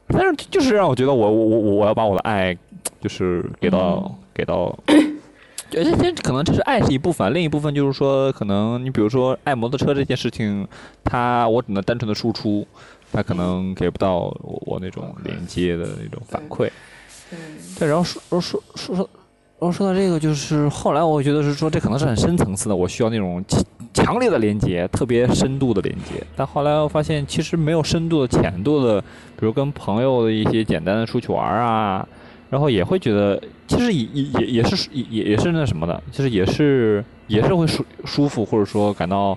但是就是让我觉得我我我我要把我的爱就是给到给到，而且可能这是爱是一部分，另一部分就是说可能你比如说爱摩托车这件事情，它我只能单纯的输出，它可能给不到我我那种连接的那种反馈，对，然后说说说说。然后说到这个，就是后来我觉得是说，这可能是很深层次的，我需要那种强烈的连接，特别深度的连接。但后来我发现，其实没有深度的、浅度的，比如跟朋友的一些简单的出去玩啊，然后也会觉得，其实也也也也是也也也是那什么的，其实也是也是会舒舒服，或者说感到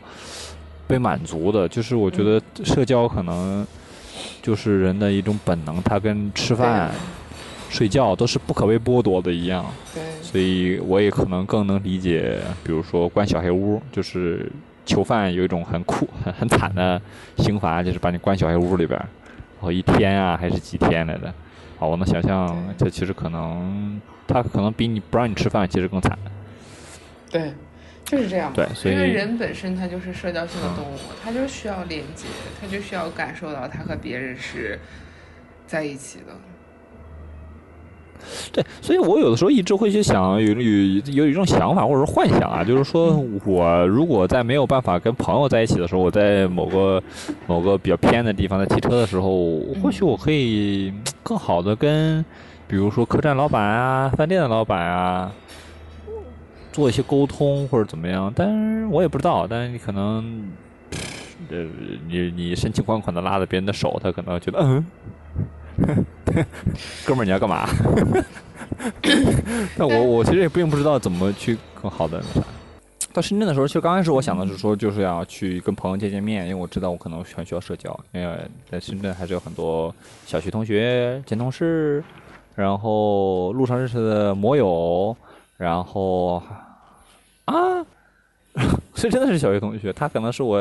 被满足的。就是我觉得社交可能就是人的一种本能，它跟吃饭。睡觉都是不可被剥夺的一样，对，所以我也可能更能理解，比如说关小黑屋，就是囚犯有一种很酷、很 很惨的刑罚，就是把你关小黑屋里边，然后一天啊还是几天来的，啊，我能想象，这其实可能他可能比你不让你吃饭其实更惨。对，就是这样。对，所以因为人本身他就是社交性的动物，他就需要连接，他就需要感受到他和别人是在一起的。对，所以我有的时候一直会去想，有有有一种想法或者是幻想啊，就是说我如果在没有办法跟朋友在一起的时候，我在某个某个比较偏的地方在骑车的时候，或许我可以更好的跟，比如说客栈老板啊、饭店的老板啊，做一些沟通或者怎么样。但是我也不知道，但是你可能，呃，你你深情款款的拉着别人的手，他可能觉得嗯。哥们儿，你要干嘛？那我我其实也并不知道怎么去更好的那啥。到深圳的时候，其实刚开始我想的是说，就是要去跟朋友见见面，因为我知道我可能很需要社交。因为在深圳还是有很多小学同学、前同事，然后路上认识的摩友，然后啊。这真的是小学同学，他可能是我，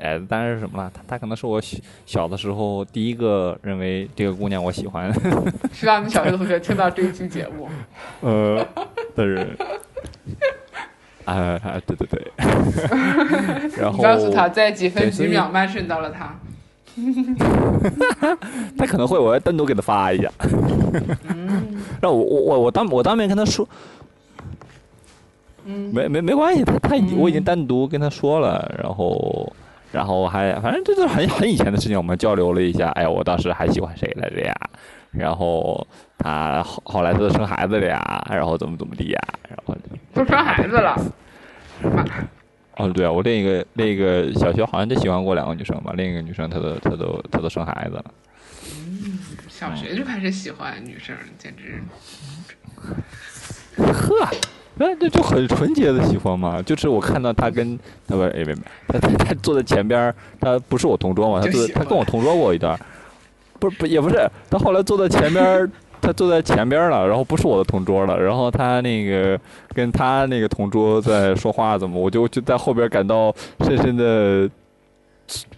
哎，当然是什么了？他他可能是我小小的时候第一个认为这个姑娘我喜欢。是让你小学同学听到这一期节目。呃，的人，啊啊，对对对。然后告诉他在几分几秒慢顺到了他。他可能会，我要单独给他发一下。让我我我我当我当面跟他说。没没没关系，他他我已经单独跟他说了，然后然后还反正这是很很以前的事情，我们交流了一下。哎呀，我当时还喜欢谁来着呀？然后他后后来他都生孩子了呀，然后怎么怎么地呀？然后都生孩子了。哦，对啊，我另一个另一个小学好像就喜欢过两个女生吧，另一个女生她都她都她都生孩子了。嗯，小学就开始喜欢女生，简直。呵。那这就很纯洁的喜欢嘛，就是我看到他跟他不，哎没没，他他他坐在前边他不是我同桌嘛，他坐他跟我同桌过一段，不是不也不是，他后来坐在前边他坐在前边了，然后不是我的同桌了，然后他那个跟他那个同桌在说话怎么，我就就在后边感到深深的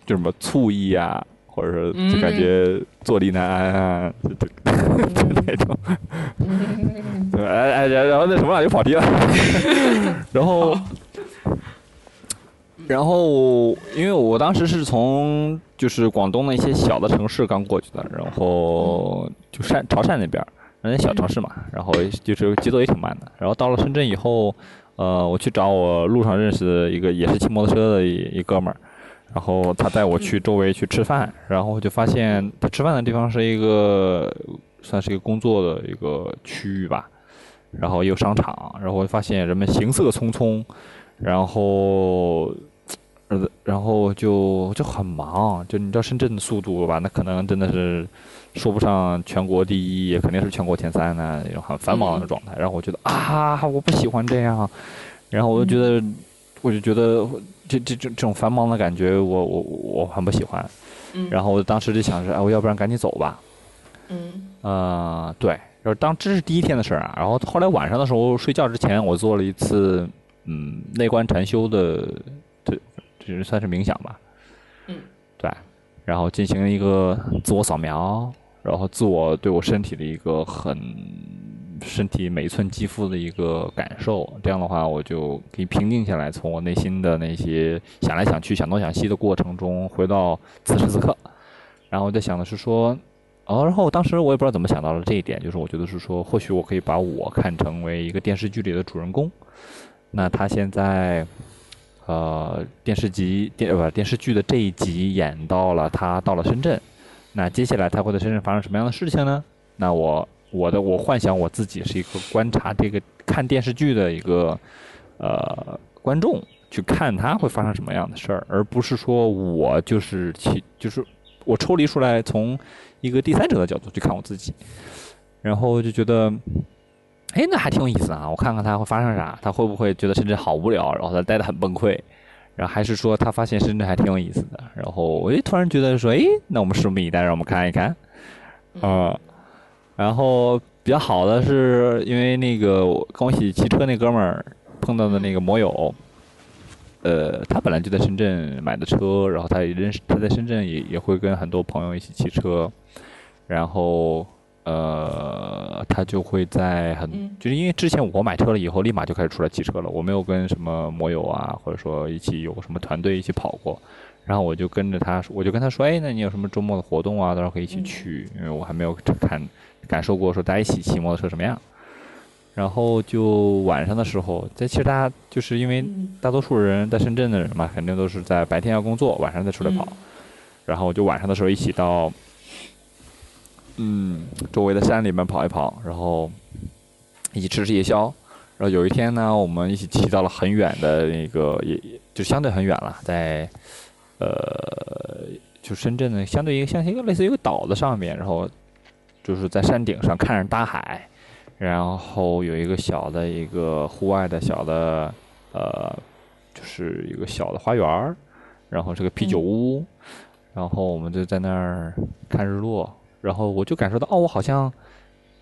就什么醋意啊。或者说就感觉坐立难安啊，就就 那种，对哎哎，然后那什么又跑题了，然后，然后因为我当时是从就是广东的一些小的城市刚过去的，然后就汕潮汕那边，人家小城市嘛，然后就是节奏也挺慢的，然后到了深圳以后，呃，我去找我路上认识的一个也是骑摩托车的一一哥们儿。然后他带我去周围去吃饭，然后就发现他吃饭的地方是一个算是一个工作的一个区域吧，然后有商场，然后发现人们行色匆匆，然后，呃，然后就就很忙，就你知道深圳的速度吧，那可能真的是说不上全国第一，也肯定是全国前三的那种很繁忙的状态。然后我觉得啊，我不喜欢这样，然后我就觉得，我就觉得。这这这这种繁忙的感觉，我我我很不喜欢。嗯。然后我当时就想着，哎，我要不然赶紧走吧。嗯。呃，对，就是当这是第一天的事儿啊。然后后来晚上的时候睡觉之前，我做了一次嗯内观禅修的，这这算是冥想吧。嗯。对，然后进行一个自我扫描，然后自我对我身体的一个很。身体每一寸肌肤的一个感受，这样的话，我就可以平静下来，从我内心的那些想来想去、想东想西的过程中，回到此时此刻。然后我在想的是说，哦，然后当时我也不知道怎么想到了这一点，就是我觉得是说，或许我可以把我看成为一个电视剧里的主人公。那他现在，呃，电视集电不电视剧的这一集演到了他到了深圳，那接下来他会在深圳发生什么样的事情呢？那我。我的我幻想我自己是一个观察这个看电视剧的一个呃观众，去看他会发生什么样的事儿，而不是说我就是其就是我抽离出来从一个第三者的角度去看我自己，然后就觉得，哎，那还挺有意思啊！我看看他会发生啥，他会不会觉得深圳好无聊，然后他待得很崩溃，然后还是说他发现深圳还挺有意思的，然后我就突然觉得说，哎，那我们拭目以待，让我们看一看，啊。然后比较好的是，因为那个跟我一起骑车那哥们儿碰到的那个摩友，呃，他本来就在深圳买的车，然后他也认识，他在深圳也也会跟很多朋友一起骑车，然后呃，他就会在很就是因为之前我买车了以后，立马就开始出来骑车了，我没有跟什么摩友啊，或者说一起有什么团队一起跑过，然后我就跟着他，我就跟他说，哎，那你有什么周末的活动啊？到时候可以一起去，因为我还没有看感受过说大家一起骑摩托车什么样。然后就晚上的时候，在其实大家就是因为大多数人在深圳的人嘛，肯定都是在白天要工作，晚上再出来跑。然后就晚上的时候一起到，嗯，周围的山里面跑一跑，然后一起吃吃夜宵。然后有一天呢，我们一起骑到了很远的那个，也就相对很远了，在呃，就深圳的相对一个像一个类似于一个岛的上面，然后就是在山顶上看着大海。然后有一个小的一个户外的小的，呃，就是一个小的花园儿，然后是个啤酒屋，然后我们就在那儿看日落，然后我就感受到，哦，我好像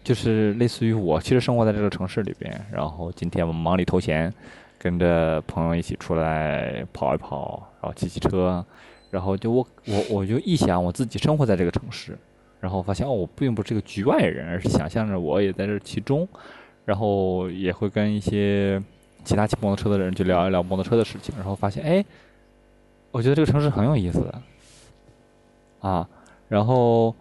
就是类似于我其实生活在这个城市里边，然后今天我们忙里偷闲，跟着朋友一起出来跑一跑，然后骑骑车，然后就我我我就一想我自己生活在这个城市。然后发现哦，我并不是个局外人，而是想象着我也在这其中，然后也会跟一些其他骑摩托车的人去聊一聊摩托车的事情，然后发现哎，我觉得这个城市很有意思的，啊，然后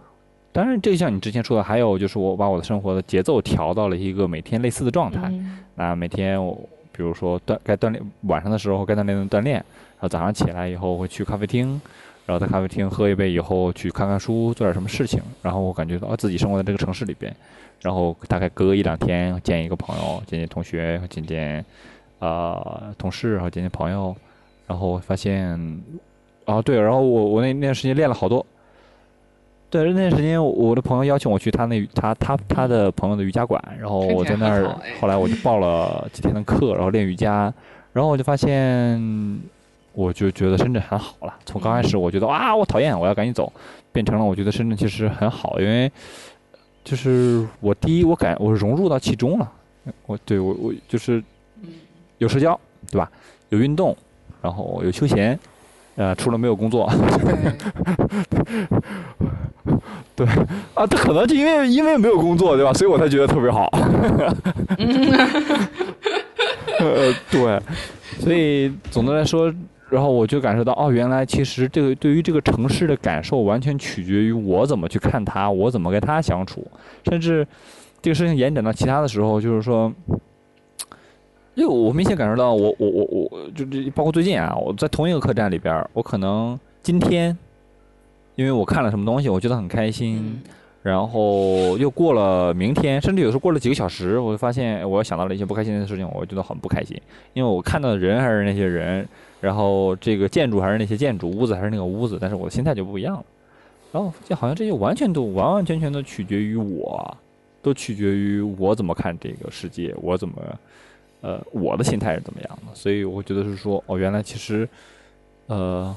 当然这像你之前说的，还有就是我把我的生活的节奏调到了一个每天类似的状态，那每天我比如说锻该锻炼晚上的时候该锻炼的锻炼，然后早上起来以后会去咖啡厅。然后在咖啡厅喝一杯以后，去看看书，做点什么事情。然后我感觉到自己生活在这个城市里边。然后大概隔一两天见一个朋友，见见同学，见见啊同事，然后见见朋友。然后发现，啊对，然后我我那那段时间练了好多。对，那段时间我的朋友邀请我去他那他他他的朋友的瑜伽馆，然后我在那儿，后来我就报了几天的课，然后练瑜伽。然后我就发现。我就觉得深圳很好了。从刚开始我觉得啊，我讨厌，我要赶紧走，变成了我觉得深圳其实很好，因为就是我第一，我感我融入到其中了。我对我我就是有社交，对吧？有运动，然后有休闲，呃，除了没有工作。对 啊，这可能就因为因为没有工作，对吧？所以我才觉得特别好。呃，对，所以总的来说。然后我就感受到，哦，原来其实这个对于这个城市的感受，完全取决于我怎么去看它，我怎么跟它相处，甚至这个事情延展到其他的时候，就是说，因为我明显感受到，我我我我，就这包括最近啊，我在同一个客栈里边，我可能今天，因为我看了什么东西，我觉得很开心，然后又过了明天，甚至有时候过了几个小时，我就发现我又想到了一些不开心的事情，我觉得很不开心，因为我看到的人还是那些人。然后这个建筑还是那些建筑，屋子还是那个屋子，但是我的心态就不一样了。然后就好像这些完全都完完全全都取决于我，都取决于我怎么看这个世界，我怎么，呃，我的心态是怎么样的。所以我觉得是说，哦，原来其实，呃，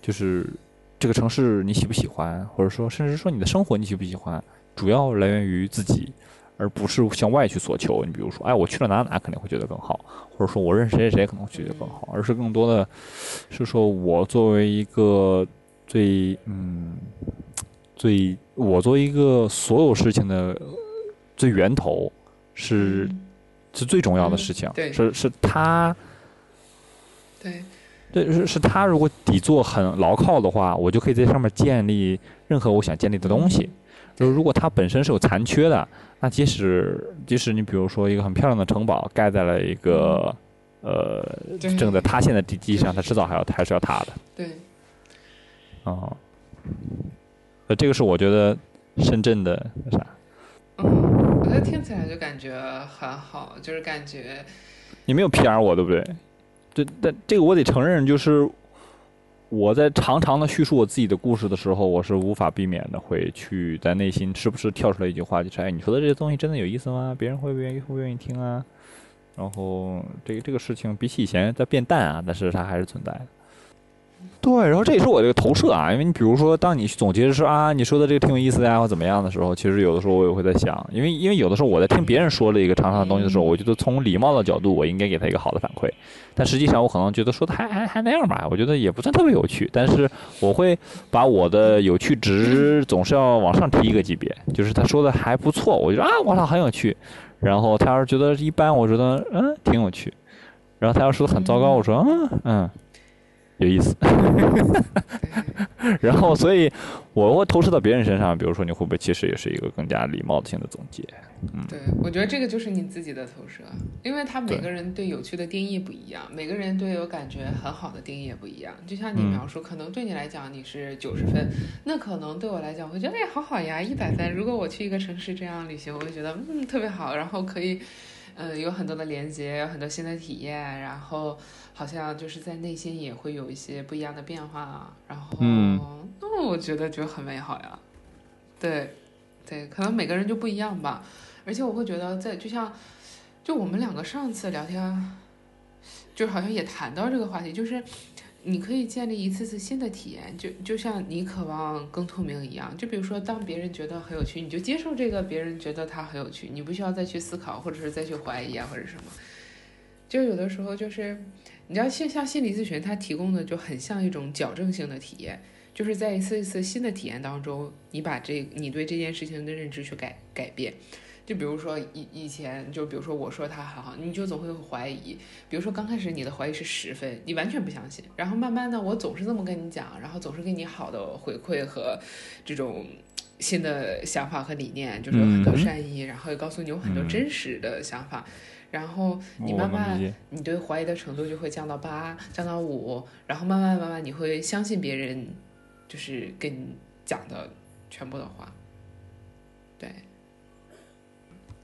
就是这个城市你喜不喜欢，或者说甚至说你的生活你喜不喜欢，主要来源于自己。而不是向外去索求，你比如说，哎，我去了哪哪肯定会觉得更好，或者说我认识谁谁谁可能会觉得更好，而是更多的是说我作为一个最嗯最我作为一个所有事情的最源头是是最重要的事情，是是他，对对是是他如果底座很牢靠的话，我就可以在上面建立任何我想建立的东西。就是如果它本身是有残缺的，那即使即使你比如说一个很漂亮的城堡盖在了一个呃正在塌陷的地基上，它迟早还要还是要塌的。对。哦。呃，这个是我觉得深圳的啥？嗯，我觉得听起来就感觉很好，就是感觉你没有 PR 我对不对？这，但这个我得承认，就是。我在长长的叙述我自己的故事的时候，我是无法避免的会去在内心时不时跳出来一句话，就是哎，你说的这些东西真的有意思吗？别人会不愿意会不愿意听啊？然后这个这个事情比起以前在变淡啊，但是它还是存在的。对，然后这也是我这个投射啊，因为你比如说，当你总结说啊，你说的这个挺有意思的呀，或怎么样的时候，其实有的时候我也会在想，因为因为有的时候我在听别人说了一个长长的东西的时候，我觉得从礼貌的角度，我应该给他一个好的反馈，但实际上我可能觉得说的还还还那样吧，我觉得也不算特别有趣，但是我会把我的有趣值总是要往上提一个级别，就是他说的还不错，我觉得啊，我操很有趣，然后他要是觉得一般，我觉得嗯挺有趣，然后他要说的很糟糕，我说嗯嗯。有意思，然后所以我会投射到别人身上，比如说你会不会其实也是一个更加礼貌性的总结？嗯，对，我觉得这个就是你自己的投射，因为他每个人对有趣的定义不一样，每个人对有感觉很好的定义也不一样。就像你描述，可能对你来讲你是九十分，那可能对我来讲，我会觉得哎，好好呀，一百分。如果我去一个城市这样旅行，我会觉得嗯特别好，然后可以嗯有很多的连接，有很多新的体验，然后。好像就是在内心也会有一些不一样的变化，然后，那我觉得就很美好呀。对，对，可能每个人就不一样吧。而且我会觉得，在就像，就我们两个上次聊天，就好像也谈到这个话题，就是你可以建立一次次新的体验，就就像你渴望更透明一样。就比如说，当别人觉得很有趣，你就接受这个别人觉得他很有趣，你不需要再去思考，或者是再去怀疑啊，或者什么。就有的时候就是。你知道，像像心理咨询，它提供的就很像一种矫正性的体验，就是在一次一次新的体验当中，你把这你对这件事情的认知去改改变。就比如说以以前，就比如说我说他很好，你就总会怀疑。比如说刚开始你的怀疑是十分，你完全不相信，然后慢慢的我总是这么跟你讲，然后总是给你好的回馈和这种新的想法和理念，就是很多善意，然后也告诉你有很多真实的想法。然后你慢慢，你对怀疑的程度就会降到八，降到五，然后慢慢慢慢你会相信别人，就是跟你讲的全部的话。对，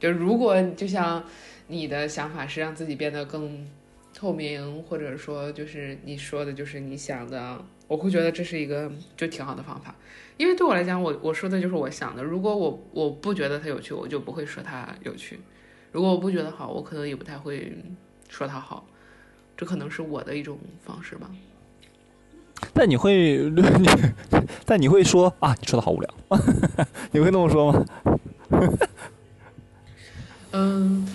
就如果就像你的想法是让自己变得更透明，或者说就是你说的就是你想的，我会觉得这是一个就挺好的方法。因为对我来讲，我我说的就是我想的。如果我我不觉得它有趣，我就不会说它有趣。如果我不觉得好，我可能也不太会说他好，这可能是我的一种方式吧。但你会，但你会说啊，你说的好无聊，你会那么说吗？嗯，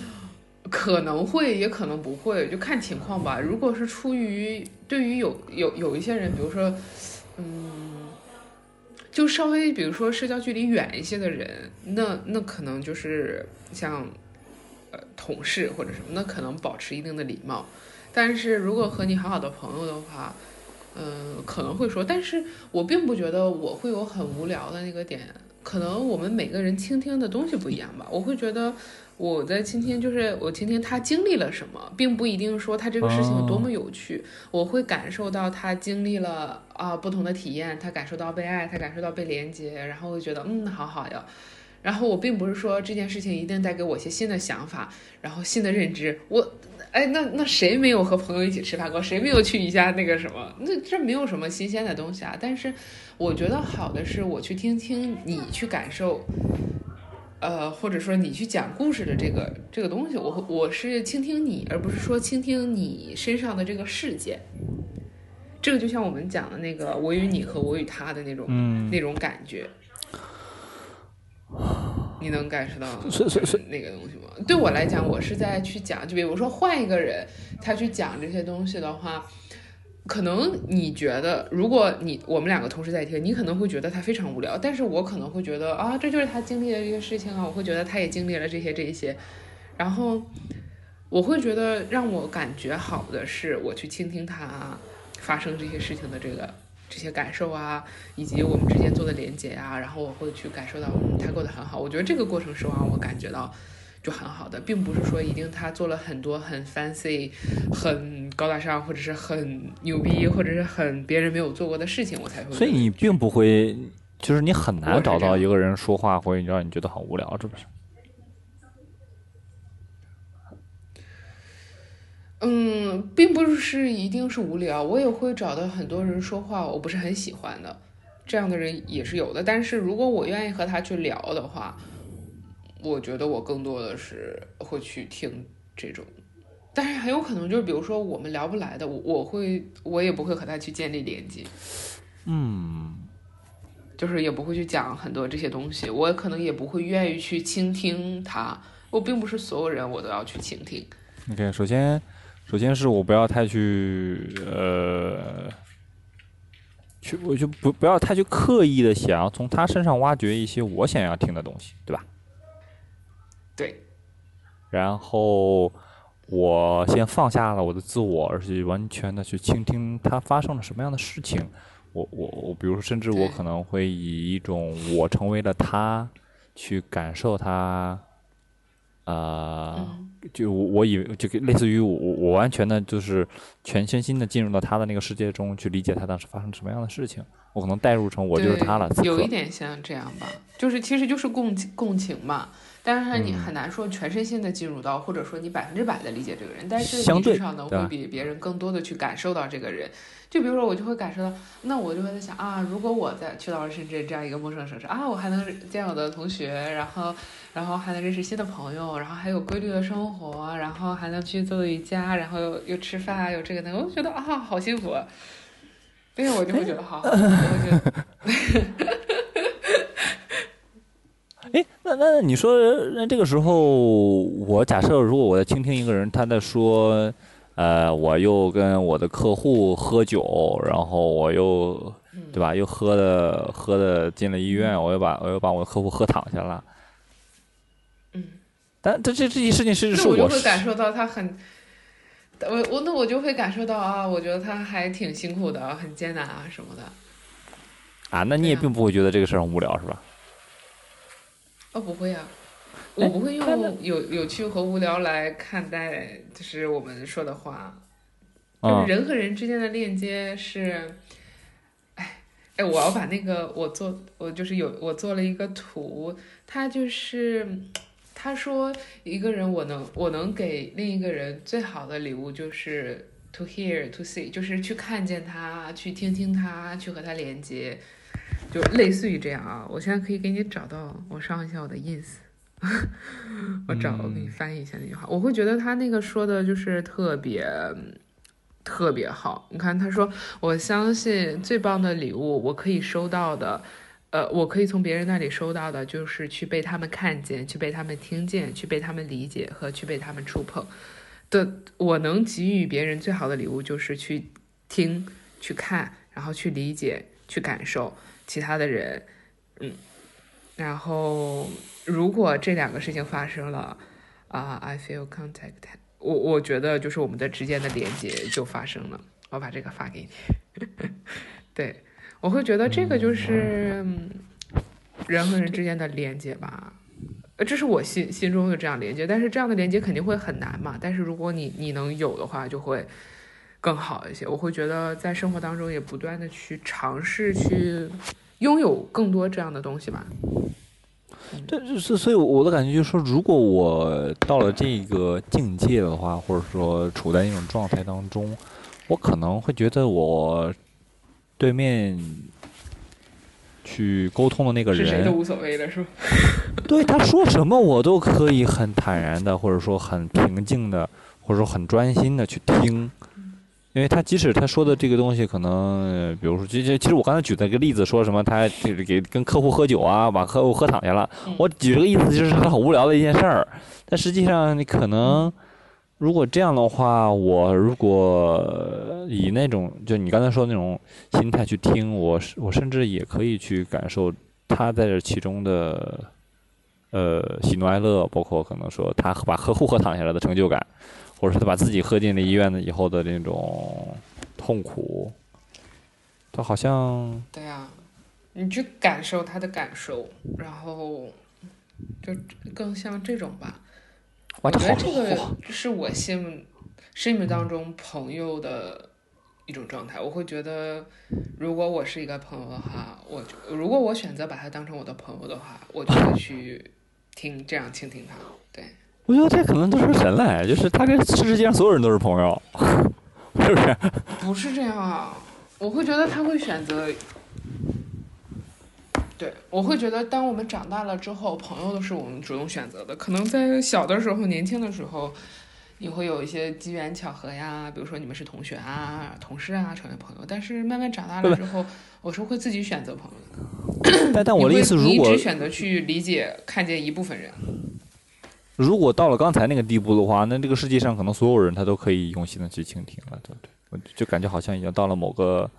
可能会，也可能不会，就看情况吧。如果是出于对于有有有一些人，比如说，嗯，就稍微比如说社交距离远一些的人，那那可能就是像。呃，同事或者什么，那可能保持一定的礼貌。但是如果和你很好的朋友的话，嗯，可能会说。但是我并不觉得我会有很无聊的那个点。可能我们每个人倾听的东西不一样吧。我会觉得我在倾听，就是我倾听他经历了什么，并不一定说他这个事情有多么有趣。我会感受到他经历了啊不同的体验，他感受到被爱，他感受到被连接，然后会觉得嗯，好好呀。然后我并不是说这件事情一定带给我一些新的想法，然后新的认知。我，哎，那那谁没有和朋友一起吃饭过？谁没有去一下那个什么？那这没有什么新鲜的东西啊。但是我觉得好的是，我去听听你去感受，呃，或者说你去讲故事的这个这个东西。我我是倾听你，而不是说倾听你身上的这个事件。这个就像我们讲的那个我与你和我与他的那种那种感觉。你能感受到是是是那个东西吗？对我来讲，我是在去讲，就比如说换一个人，他去讲这些东西的话，可能你觉得，如果你我们两个同时在听，你可能会觉得他非常无聊，但是我可能会觉得啊，这就是他经历的这些事情啊，我会觉得他也经历了这些这些，然后我会觉得让我感觉好的是，我去倾听他发生这些事情的这个。这些感受啊，以及我们之间做的连接啊，然后我会去感受到他过得很好。我觉得这个过程是让我感觉到就很好的，并不是说一定他做了很多很 fancy、很高大上，或者是很牛逼，或者是很别人没有做过的事情，我才会。所以你并不会，就是你很难找到一个人说话会让你觉得很无聊，是不是？嗯，并不是一定是无聊，我也会找到很多人说话，我不是很喜欢的，这样的人也是有的。但是如果我愿意和他去聊的话，我觉得我更多的是会去听这种但是很有可能就是，比如说我们聊不来的，我我会我也不会和他去建立连接，嗯，就是也不会去讲很多这些东西，我可能也不会愿意去倾听他。我并不是所有人我都要去倾听。OK，首先，首先是我不要太去呃，去我就不不要太去刻意的想要从他身上挖掘一些我想要听的东西，对吧？对，然后我先放下了我的自我，而是完全的去倾听他发生了什么样的事情。我我我，比如说，甚至我可能会以一种我成为了他，去感受他，呃，嗯就我我以为就类似于我我我完全的就是全身心的进入到他的那个世界中去理解他当时发生什么样的事情，我可能代入成我就是他了。有一点像这样吧，就是其实就是共共情嘛。但是你嗯很难说全身心的进入到，或者说你百分之百的理解这个人，但是你至少能会比别人更多的去感受到这个人。就比如说，我就会感受到，那我就会在想啊，如果我在去到了深圳这样一个陌生城市啊，我还能见我的同学，然后然后还能认识新的朋友，然后还有规律的生活，然后还能去做瑜伽，然后又又吃饭，有这个那个，我就觉得啊，好幸福啊。对，我就会觉得好，我会觉得哎，那那那你说，那这个时候，我假设如果我在倾听一个人，他在说，呃，我又跟我的客户喝酒，然后我又，对吧？又喝的喝的进了医院，我又把我又把我的客户喝躺下了。嗯。但这这这些事情是是我就会感受到他很，我我那我就会感受到啊，我觉得他还挺辛苦的，很艰难啊什么的。啊，那你也并不会觉得这个事儿很无聊，是吧？哦，不会啊，哎我不会用有有趣和无聊来看待，就是我们说的话。就是嗯人和人之间的链接是，哎哎，我要把那个我做我就是有我做了一个图，他就是他说一个人我能我能给另一个人最好的礼物就是 to hear to see，就是去看见他，去听听他，去和他连接，就类似于这样啊。我现在可以给你找到，我上一下我的 ins。我找我给你翻译一下那句话，我会觉得他那个说的就是特别特别好。你看，他说：“我相信最棒的礼物，我可以收到的，呃，我可以从别人那里收到的，就是去被他们看见，去被他们听见，去被他们理解和去被他们触碰的。我能给予别人最好的礼物，就是去听、去看，然后去理解、去感受其他的人，嗯，然后如果这两个事情发生了，啊、i feel contact。”我我觉得就是我们的之间的连接就发生了，我把这个发给你。对，我会觉得这个就是嗯人和人之间的连接吧，呃，这是我心心中的这样连接，但是这样的连接肯定会很难嘛。但是如果你你能有的话，就会更好一些。我会觉得在生活当中也不断的去尝试去拥有更多这样的东西吧。这这是，所以我的感觉就是说，如果我到了这个境界的话，或者说处在那种状态当中，我可能会觉得我对面去沟通的那个人，是谁都无所谓了，是吧？对他说什么我都可以很坦然的，或者说很平静的，或者说很专心的去听。因为他即使他说的这个东西，可能呃比如说，其实其实我刚才举的一个例子，说什么他这个给跟客户喝酒啊，把客户喝躺下了。嗯我举这个意思就是他很无聊的一件事儿，但实际上你可能如果这样的话，我如果以那种就你刚才说的那种心态去听，我是我甚至也可以去感受他在这其中的呃喜怒哀乐，包括可能说他把客户喝躺下来的成就感，或者是他把自己喝进了医院的以后的那种痛苦，他好像对啊、你去感受他的感受，然后就更像这种吧。我觉得这个是我心目生命当中朋友的一种状态。我会觉得，如果我是一个朋友的话，我就如果我选择把他当成我的朋友的话，我就会去听这样倾听他。对，我觉得这可能都是神来，就是他跟世界上所有人都是朋友，是不是？不是这样啊，我会觉得他会选择。对，我会觉得，当我们长大了之后，朋友都是我们主动选择的。可能在小的时候、年轻的时候，你会有一些机缘巧合呀，比如说你们是同学啊、同事啊，成为朋友。但是慢慢长大了之后，我是会自己选择朋友的。但但我的意思，如果你只选择去理解、看见一部分人，如果到了刚才那个地步的话，那这个世界上可能所有人他都可以用心的去倾听了，对不对？我就感觉好像已经到了某个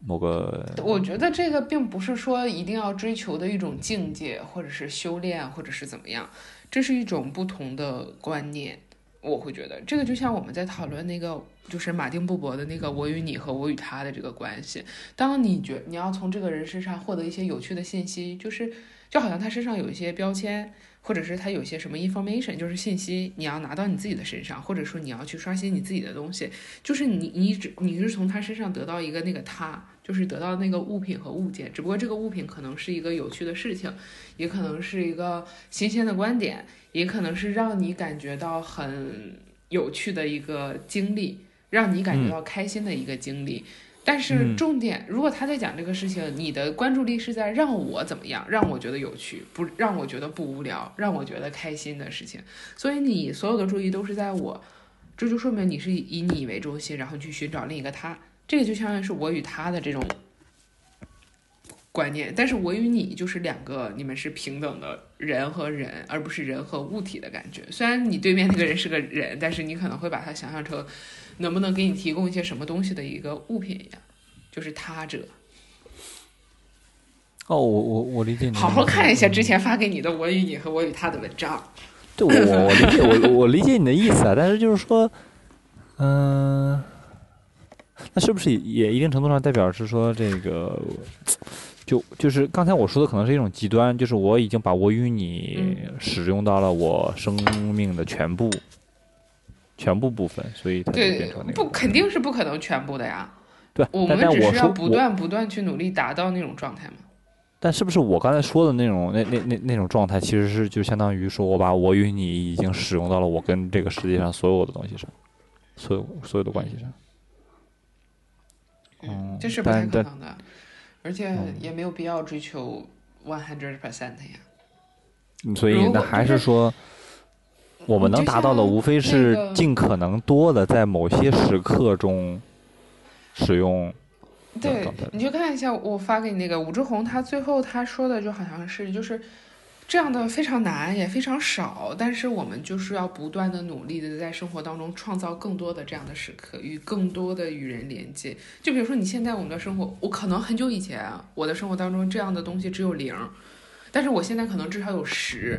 某个。我觉得这个并不是说一定要追求的一种境界，或者是修炼，或者是怎么样，这是一种不同的观念。我会觉得这个就像我们在讨论那个，就是马丁布伯的那个“我与你”和“我与他”的这个关系。当你觉你要从这个人身上获得一些有趣的信息，就是就好像他身上有一些标签，或者是他有些什么 information，就是信息，你要拿到你自己的身上，或者说你要去刷新你自己的东西，就是你你只你是从他身上得到一个那个他，就是得到那个物品和物件，只不过这个物品可能是一个有趣的事情，也可能是一个新鲜的观点。也可能是让你感觉到很有趣的一个经历，让你感觉到开心的一个经历。但是重点，如果他在讲这个事情，你的关注力是在让我怎么样，让我觉得有趣，不让我觉得不无聊，让我觉得开心的事情。所以你所有的注意都是在我，这就说明你是以你为中心，然后去寻找另一个他。这个就相当于是我与他的这种。观念，但是我与你就是两个，你们是平等的人和人，而不是人和物体的感觉。虽然你对面那个人是个人，但是你可能会把他想象成能不能给你提供一些什么东西的一个物品一样，就是他者。哦，我我我理解你。好好看一下之前发给你的《我与你和我与他》的文章。对，我我理解我我理解你的意思啊，但是就是说，嗯，那是不是也一定程度上代表是说这个？就就是刚才我说的可能是一种极端，就是我已经把我与你使用到了我生命的全部，全部部分，所以它就变成那个不肯定是不可能全部的呀。对，我们只是要不断不断去努力达到那种状态嘛。但是不是我刚才说的那种那那那那种状态，其实是就相当于说我把我与你已经使用到了我跟这个世界上所有的东西上，所有所有的关系上。嗯，这是不太可能的。而且也没有必要追求 one hundred percent 呀。所以那还是说，我们能达到的无非是尽可能多的在某些时刻中使用。对，你去看一下我发给你那个武志红，他最后他说的就好像是就是。这样的非常难，也非常少，但是我们就是要不断的努力的在生活当中创造更多的这样的时刻，与更多的与人连接。就比如说你现在我们的生活，我可能很久以前我的生活当中这样的东西只有零，但是我现在可能至少有十。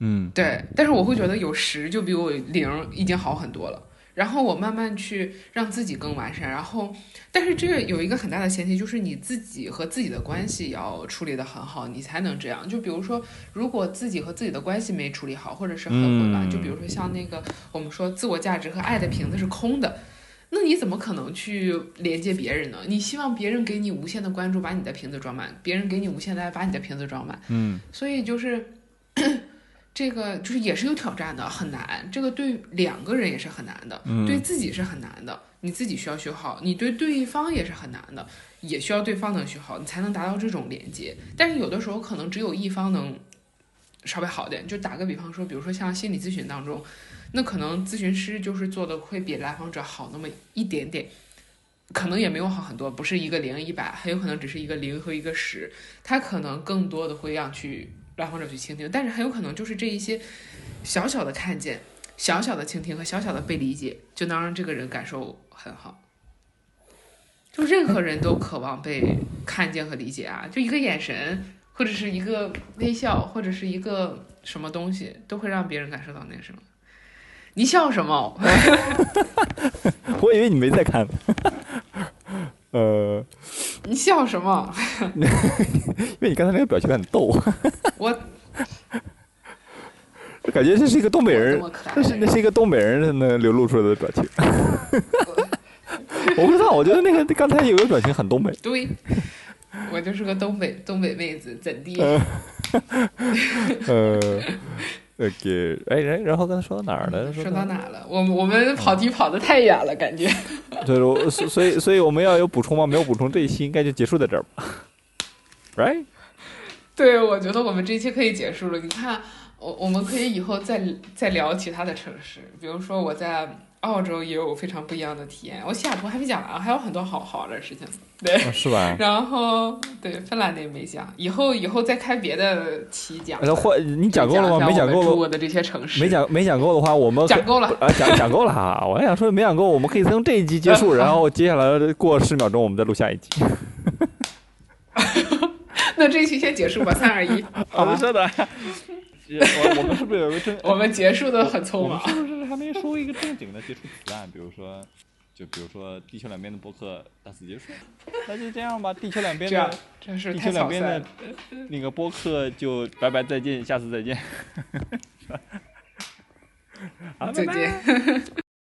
嗯，对，但是我会觉得有十就比我零已经好很多了。然后我慢慢去让自己更完善，然后，但是这个有一个很大的前提，就是你自己和自己的关系要处理的很好，你才能这样。就比如说，如果自己和自己的关系没处理好，或者是很混乱，就比如说像那个我们说自我价值和爱的瓶子是空的，那你怎么可能去连接别人呢？你希望别人给你无限的关注，把你的瓶子装满；别人给你无限的爱，把你的瓶子装满。嗯，所以就是。这个就是也是有挑战的，很难。这个对两个人也是很难的，对自己是很难的。你自己需要学好，你对对方也是很难的，也需要对方能学好，你才能达到这种连接。但是有的时候可能只有一方能稍微好点。就打个比方说，比如说像心理咨询当中，那可能咨询师就是做的会比来访者好那么一点点，可能也没有好很多，不是一个零一百，很有可能只是一个零和一个十。他可能更多的会让去。来访者去倾听，但是很有可能就是这一些小小的看见、小小的倾听和小小的被理解，就能让这个人感受很好。就任何人都渴望被看见和理解啊！就一个眼神，或者是一个微笑，或者是一个什么东西，都会让别人感受到那什么。你笑什么？我以为你没在看。呃，你笑什么？因为你刚才那个表情很逗。我感觉这是一个东北人，那是那是一个东北人那流露出来的表情。我不知道，我觉得那个刚才有个表情很东北。对，我就是个东北东北妹子，怎地？呃。OK，哎，然然后刚才说到哪儿了？说到哪了？我我们跑题跑的太远了，感觉。对，我所以所以我们要有补充吗？没有补充，这一期应该就结束在这儿吧？Right？对，我觉得我们这一期可以结束了。你看，我我们可以以后再再聊其他的城市，比如说我在澳洲也有非常不一样的体验。我西雅图还没讲完，还有很多好好的事情。对，是吧？然后对芬兰的也没讲，以后以后再开别的期讲。那或你讲够了吗？没讲够。的这些城市。没讲没讲够的话，我们讲够了啊，讲讲够了哈。我还想说没讲够，我们可以从这一集结束，然后接下来过十秒钟，我们再录下一集。那这一期先结束吧，三二一。好的，是的。我我们是不是有个正？我们结束的很匆忙。是不是还没说一个正经的结束词啊？比如说，就比如说地球两边的博客到此结束。那就这样吧，地球两边的，地球两边的那个播客就拜拜再见，下次再见。好，再见。